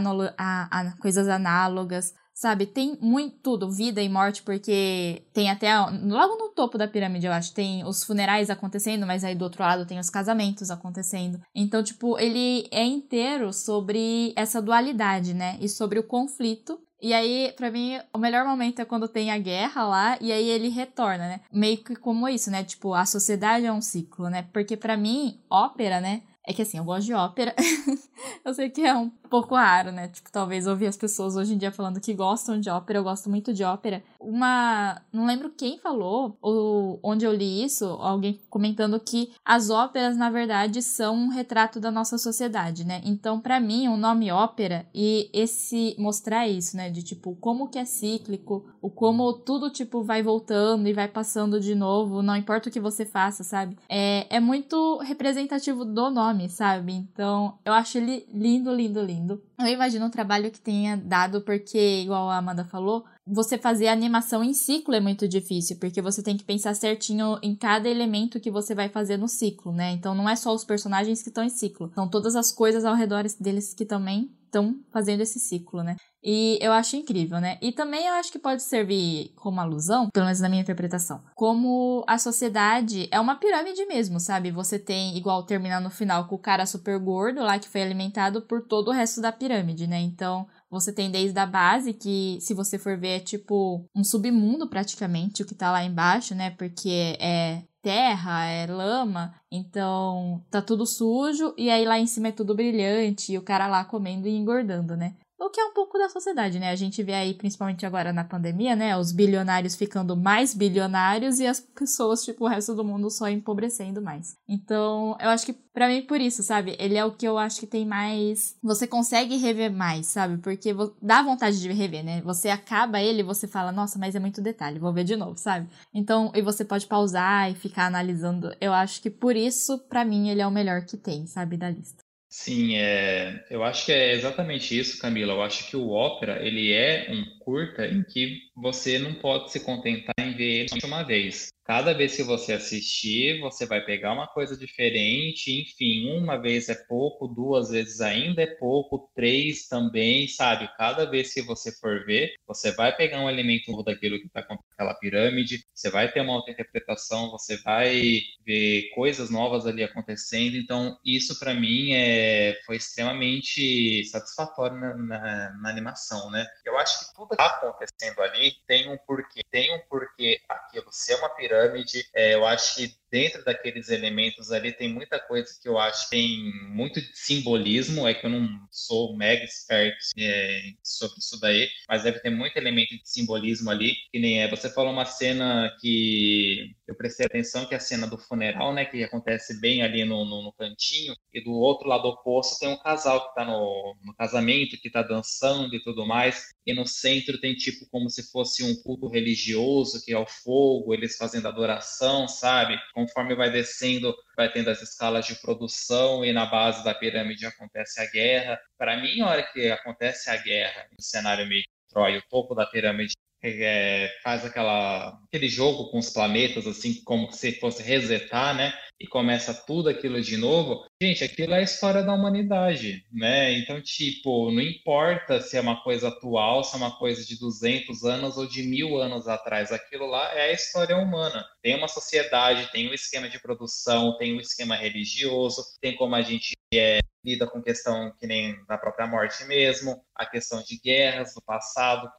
a, coisas análogas, sabe? Tem muito tudo, vida e morte, porque tem até logo no topo da pirâmide, eu acho, tem os funerais acontecendo, mas aí do outro lado tem os casamentos acontecendo. Então, tipo, ele é inteiro sobre essa dualidade, né? E sobre o conflito e aí, para mim, o melhor momento é quando tem a guerra lá e aí ele retorna, né? Meio que como isso, né? Tipo, a sociedade é um ciclo, né? Porque para mim, ópera, né? É que assim, eu gosto de ópera. eu sei que é um pouco raro, né? Tipo, talvez ouvir as pessoas hoje em dia falando que gostam de ópera, eu gosto muito de ópera. Uma. Não lembro quem falou, ou onde eu li isso, alguém comentando que as óperas, na verdade, são um retrato da nossa sociedade, né? Então, para mim, o nome ópera e esse mostrar isso, né? De tipo, como que é cíclico, o como tudo, tipo, vai voltando e vai passando de novo, não importa o que você faça, sabe? É, é muito representativo do nome, sabe? Então, eu acho ele lindo, lindo, lindo. Eu imagino o trabalho que tenha dado, porque, igual a Amanda falou, você fazer animação em ciclo é muito difícil, porque você tem que pensar certinho em cada elemento que você vai fazer no ciclo, né? Então não é só os personagens que estão em ciclo, são todas as coisas ao redor deles que também estão fazendo esse ciclo, né? E eu acho incrível, né? E também eu acho que pode servir como alusão, pelo menos na minha interpretação, como a sociedade é uma pirâmide mesmo, sabe? Você tem, igual terminar no final com o cara super gordo lá que foi alimentado por todo o resto da pirâmide, né? Então, você tem desde a base, que se você for ver é tipo um submundo praticamente, o que tá lá embaixo, né? Porque é terra, é lama, então tá tudo sujo e aí lá em cima é tudo brilhante e o cara lá comendo e engordando, né? O que é um pouco da sociedade, né? A gente vê aí, principalmente agora na pandemia, né? Os bilionários ficando mais bilionários e as pessoas, tipo, o resto do mundo só empobrecendo mais. Então, eu acho que, para mim, por isso, sabe? Ele é o que eu acho que tem mais. Você consegue rever mais, sabe? Porque dá vontade de rever, né? Você acaba ele você fala, nossa, mas é muito detalhe, vou ver de novo, sabe? Então, e você pode pausar e ficar analisando. Eu acho que por isso, para mim, ele é o melhor que tem, sabe? Da lista. Sim, é, eu acho que é exatamente isso, Camila. Eu acho que o ópera, ele é um curta em que você não pode se contentar em ver ele uma vez. Cada vez que você assistir, você vai pegar uma coisa diferente. Enfim, uma vez é pouco, duas vezes ainda é pouco, três também, sabe? Cada vez que você for ver, você vai pegar um elemento daquilo que está com aquela pirâmide, você vai ter uma outra interpretação, você vai ver coisas novas ali acontecendo. Então, isso para mim é, foi extremamente satisfatório na, na, na animação, né? Eu acho que tudo está acontecendo ali tem um porquê. Tem um porquê aquilo ser uma pirâmide. É, eu acho que dentro daqueles elementos ali tem muita coisa que eu acho que tem muito simbolismo. É que eu não sou mega expert é, sobre isso daí, mas deve ter muito elemento de simbolismo ali. Que nem é. Você falou uma cena que eu prestei atenção, que é a cena do funeral, né? Que acontece bem ali no, no, no cantinho. E do outro lado oposto tem um casal que está no, no casamento, que está dançando e tudo mais. E no centro tem tipo como se fosse um culto religioso, que é o fogo, eles fazendo adoração, sabe? Conforme vai descendo, vai tendo as escalas de produção e na base da pirâmide acontece a guerra. Para mim, a hora que acontece a guerra no cenário meio Troy, o topo da pirâmide é, faz aquela, aquele jogo com os planetas, assim, como se fosse resetar, né? E começa tudo aquilo de novo. Gente, aquilo é a história da humanidade, né? Então, tipo, não importa se é uma coisa atual, se é uma coisa de 200 anos ou de mil anos atrás, aquilo lá é a história humana. Tem uma sociedade, tem um esquema de produção, tem um esquema religioso, tem como a gente é, lida com questão que nem da própria morte mesmo, a questão de guerras do passado,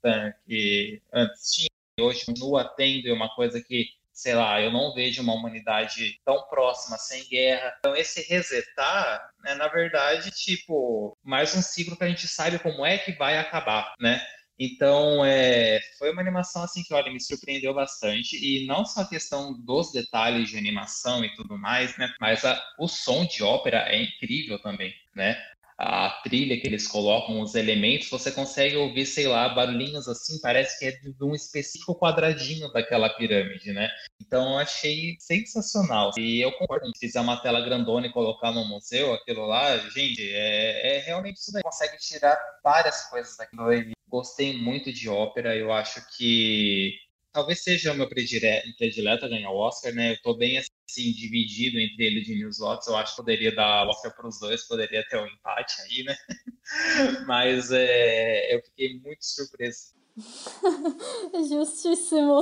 que antes tinha, hoje continua tendo, é uma coisa que, sei lá, eu não vejo uma humanidade tão próxima sem guerra. Então, esse resetar, é, na verdade, tipo, mais um ciclo que a gente sabe como é que vai acabar, né? Então, é, foi uma animação assim que, olha, me surpreendeu bastante. E não só a questão dos detalhes de animação e tudo mais, né? Mas a, o som de ópera é incrível também, né? A trilha que eles colocam, os elementos, você consegue ouvir, sei lá, barulhinhos assim, parece que é de um específico quadradinho daquela pirâmide, né? Então, eu achei sensacional. E eu concordo, se fizer uma tela grandona e colocar no museu, aquilo lá, gente, é, é realmente isso daí. Consegue tirar várias coisas daquilo gostei muito de ópera. Eu acho que talvez seja o meu predileto a ganhar o Oscar, né? Eu tô bem assim, dividido entre ele e o News Watts. Eu acho que poderia dar Oscar para os dois, poderia ter um empate aí, né? Mas é, eu fiquei muito surpreso Justíssimo.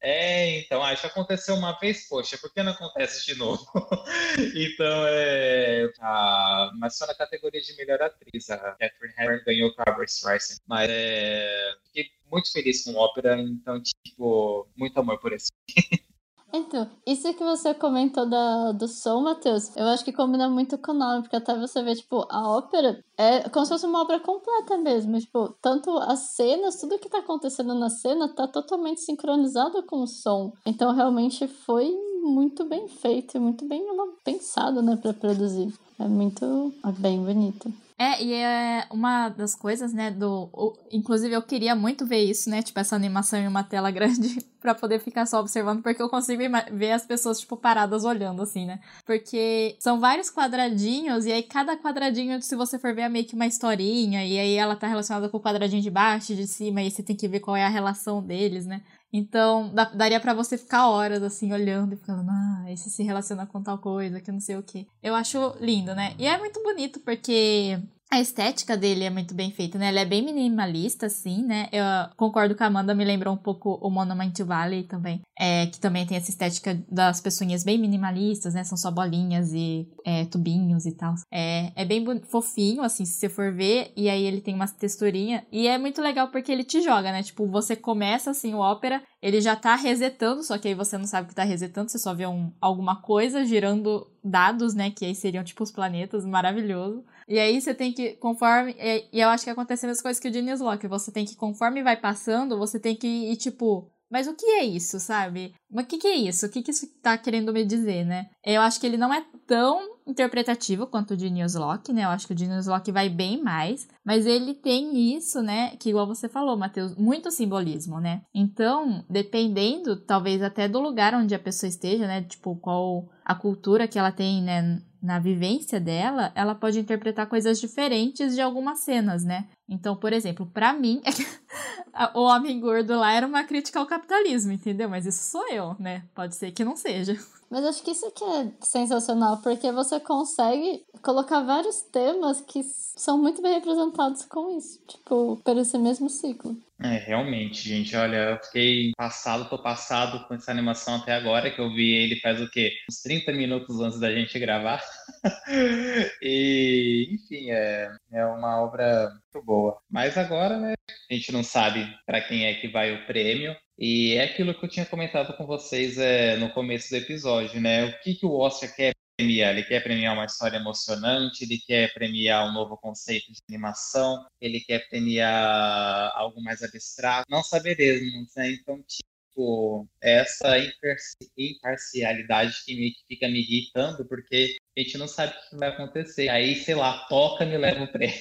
É, então, acho que aconteceu uma vez, poxa, por que não acontece de novo? então, é. A, mas só na categoria de melhor atriz, a Catherine Hepburn ganhou o Barbara Streisand. Mas é, fiquei muito feliz com a ópera, então, tipo, muito amor por esse. Então, isso que você comentou da, do som, Matheus, eu acho que combina muito com o nome, porque até você vê, tipo, a ópera é como se fosse uma obra completa mesmo. Tipo, tanto as cenas, tudo que tá acontecendo na cena tá totalmente sincronizado com o som. Então, realmente foi muito bem feito e muito bem pensado, né, pra produzir. É muito é bem bonito. É, e é uma das coisas, né, do... Inclusive, eu queria muito ver isso, né, tipo, essa animação em uma tela grande para poder ficar só observando, porque eu consigo ver as pessoas, tipo, paradas olhando, assim, né? Porque são vários quadradinhos, e aí cada quadradinho, se você for ver, é meio que uma historinha, e aí ela tá relacionada com o quadradinho de baixo de cima, e você tem que ver qual é a relação deles, né? Então, daria para você ficar horas assim olhando e falando, ah, esse se relaciona com tal coisa, que não sei o que. Eu acho lindo, né? E é muito bonito porque a estética dele é muito bem feita, né? Ele é bem minimalista, assim, né? Eu concordo com a Amanda, me lembrou um pouco o Monument Valley também. É, que também tem essa estética das pessoinhas bem minimalistas, né? São só bolinhas e é, tubinhos e tal. É, é bem fofinho, assim, se você for ver. E aí ele tem umas texturinhas. E é muito legal porque ele te joga, né? Tipo, você começa, assim, o ópera, ele já tá resetando, só que aí você não sabe que tá resetando, você só vê um, alguma coisa girando dados, né? Que aí seriam, tipo, os planetas, maravilhoso. E aí você tem que, conforme. E, eu acho que acontecendo as coisas que o Genius Lock. Você tem que, conforme vai passando, você tem que ir, tipo. Mas o que é isso, sabe? Mas o que, que é isso? O que, que isso tá querendo me dizer, né? Eu acho que ele não é tão interpretativo quanto o de Newslock, né? Eu acho que o de Newslock vai bem mais, mas ele tem isso, né? Que igual você falou, Matheus, muito simbolismo, né? Então, dependendo, talvez até do lugar onde a pessoa esteja, né? Tipo, qual a cultura que ela tem, né? Na vivência dela, ela pode interpretar coisas diferentes de algumas cenas, né? Então, por exemplo, para mim, o homem gordo lá era uma crítica ao capitalismo, entendeu? Mas isso sou eu, né? Pode ser que não seja. Mas acho que isso que é sensacional, porque você consegue colocar vários temas que são muito bem representados com isso, tipo, por esse mesmo ciclo. É, realmente, gente, olha, eu fiquei passado, tô passado com essa animação até agora, que eu vi ele faz o quê? Uns 30 minutos antes da gente gravar. e, enfim, é, é uma obra muito boa. Mas Mas agora, né, a gente não sabe para quem é que vai o prêmio. E é aquilo que eu tinha comentado com vocês é, no começo do episódio, né? O que, que o Oscar quer premiar? Ele quer premiar uma história emocionante, ele quer premiar um novo conceito de animação, ele quer premiar algo mais abstrato. Não saberemos, né? Então, tipo, essa imparcialidade que, que fica me irritando, porque a gente não sabe o que vai acontecer. Aí, sei lá, toca me leva o prêmio.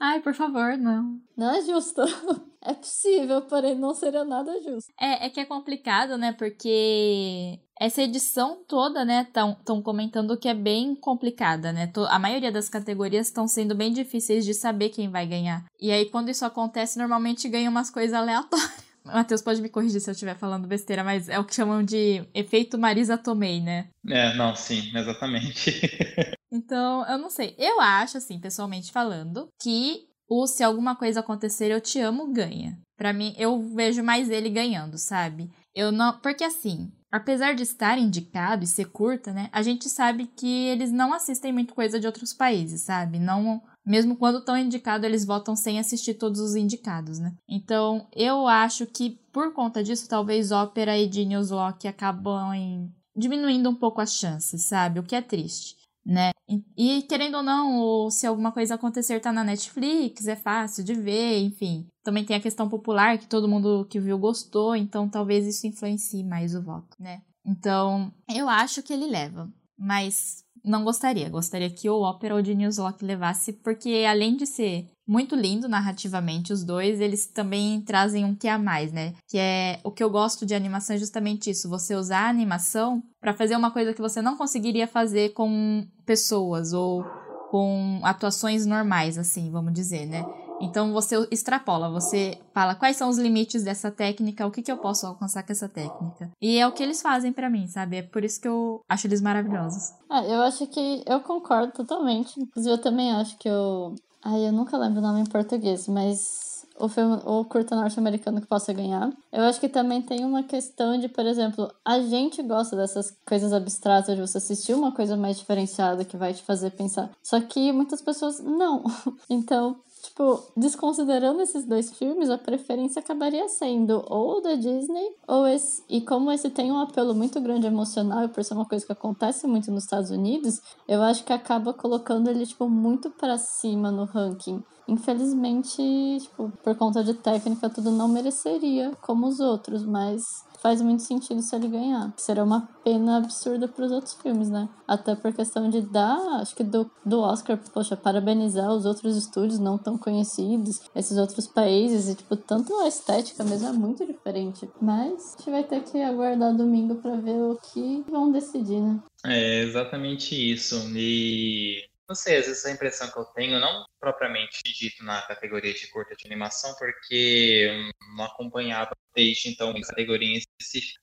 Ai, por favor, não. Não é justo. É possível, porém não seria nada justo. É, é que é complicado, né? Porque essa edição toda, né, estão comentando que é bem complicada, né? A maioria das categorias estão sendo bem difíceis de saber quem vai ganhar. E aí, quando isso acontece, normalmente ganha umas coisas aleatórias. Matheus pode me corrigir se eu estiver falando besteira, mas é o que chamam de efeito Marisa Tomei, né? É, não, sim, exatamente. então, eu não sei. Eu acho, assim, pessoalmente falando, que o Se Alguma Coisa Acontecer Eu Te Amo ganha. Para mim, eu vejo mais ele ganhando, sabe? Eu não. Porque assim, apesar de estar indicado e ser curta, né? A gente sabe que eles não assistem muito coisa de outros países, sabe? Não mesmo quando estão indicados, eles votam sem assistir todos os indicados, né? Então, eu acho que por conta disso, talvez Ópera e Genius Lock acabam diminuindo um pouco as chances, sabe? O que é triste, né? E, querendo ou não, se alguma coisa acontecer tá na Netflix, é fácil de ver, enfim. Também tem a questão popular que todo mundo que viu gostou, então talvez isso influencie mais o voto, né? Então, eu acho que ele leva, mas não gostaria. Gostaria que o Opera ou de Newslock levasse, porque além de ser muito lindo narrativamente, os dois, eles também trazem um que a mais, né? Que é o que eu gosto de animação é justamente isso, você usar a animação para fazer uma coisa que você não conseguiria fazer com pessoas ou com atuações normais, assim, vamos dizer, né? Então você extrapola, você fala quais são os limites dessa técnica, o que, que eu posso alcançar com essa técnica. E é o que eles fazem para mim, sabe? É por isso que eu acho eles maravilhosos. Ah, eu acho que eu concordo totalmente. Inclusive, eu também acho que eu. Ai, eu nunca lembro o nome em português, mas o filme, o curta norte-americano que possa ganhar. Eu acho que também tem uma questão de, por exemplo, a gente gosta dessas coisas abstratas, de você assistir uma coisa mais diferenciada que vai te fazer pensar. Só que muitas pessoas não. Então, Tipo, desconsiderando esses dois filmes, a preferência acabaria sendo ou da Disney, ou esse. E como esse tem um apelo muito grande emocional, e por ser uma coisa que acontece muito nos Estados Unidos, eu acho que acaba colocando ele, tipo, muito para cima no ranking. Infelizmente, tipo, por conta de técnica, tudo não mereceria como os outros, mas faz muito sentido se ele ganhar. Será uma pena absurda para os outros filmes, né? Até por questão de dar, acho que do, do Oscar, poxa, parabenizar os outros estúdios não tão conhecidos, esses outros países, e tipo, tanto a estética mesmo é muito diferente. Mas a gente vai ter que aguardar domingo para ver o que vão decidir, né? É exatamente isso. E não sei, às vezes a impressão que eu tenho, não propriamente dito na categoria de curta de animação, porque não acompanhava desde então em categoria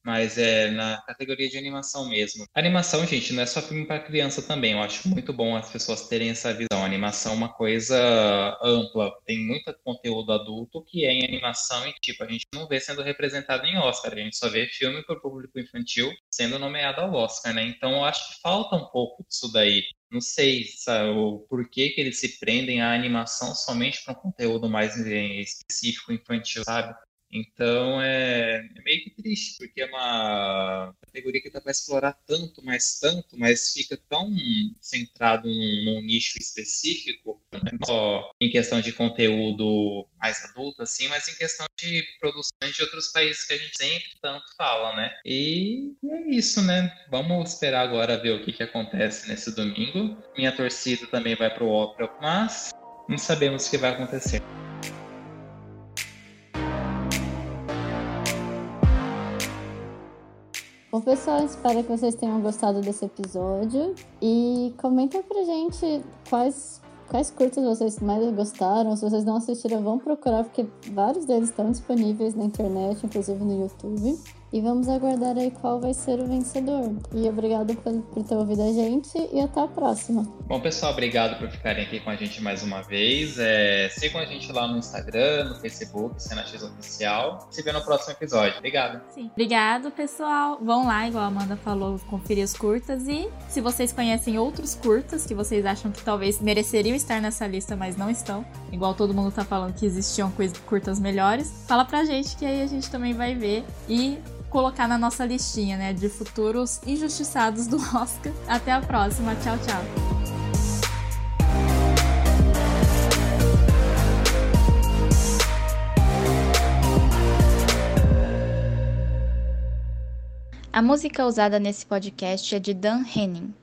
mas é na categoria de animação mesmo. A animação, gente, não é só filme para criança também. Eu acho muito bom as pessoas terem essa visão. A animação é uma coisa ampla, tem muito conteúdo adulto que é em animação e tipo a gente não vê sendo representado em Oscar, a gente só vê filme para o público infantil sendo nomeado ao Oscar, né? Então eu acho que falta um pouco disso daí não sei sabe, o porquê que eles se prendem animação somente para um conteúdo mais específico infantil, sabe? Então é, é, meio que triste, porque é uma categoria que dá para explorar tanto, mais tanto, mas fica tão centrado num, num nicho específico, né? não só em questão de conteúdo mais adulto, assim, mas em questão de produções de outros países que a gente sempre tanto fala, né? E é isso, né? Vamos esperar agora ver o que, que acontece nesse domingo. Minha torcida também vai para o Opera, mas não sabemos o que vai acontecer. Bom, pessoal, espero que vocês tenham gostado desse episódio. E comenta pra gente quais, quais curtas vocês mais gostaram. Se vocês não assistiram, vão procurar, porque vários deles estão disponíveis na internet, inclusive no YouTube. E vamos aguardar aí qual vai ser o vencedor. E obrigado por, por ter ouvido a gente e até a próxima. Bom, pessoal, obrigado por ficarem aqui com a gente mais uma vez. É, sigam a gente lá no Instagram, no Facebook, Cenax Oficial. Se vê no próximo episódio. Obrigado. Sim. Obrigado, pessoal. Vão lá, igual a Amanda falou, conferir os curtas. E se vocês conhecem outros curtas que vocês acham que talvez mereceriam estar nessa lista, mas não estão, igual todo mundo tá falando que existiam curtas melhores, fala pra gente que aí a gente também vai ver e colocar na nossa listinha, né, de futuros injustiçados do Oscar. Até a próxima. Tchau, tchau. A música usada nesse podcast é de Dan Henning.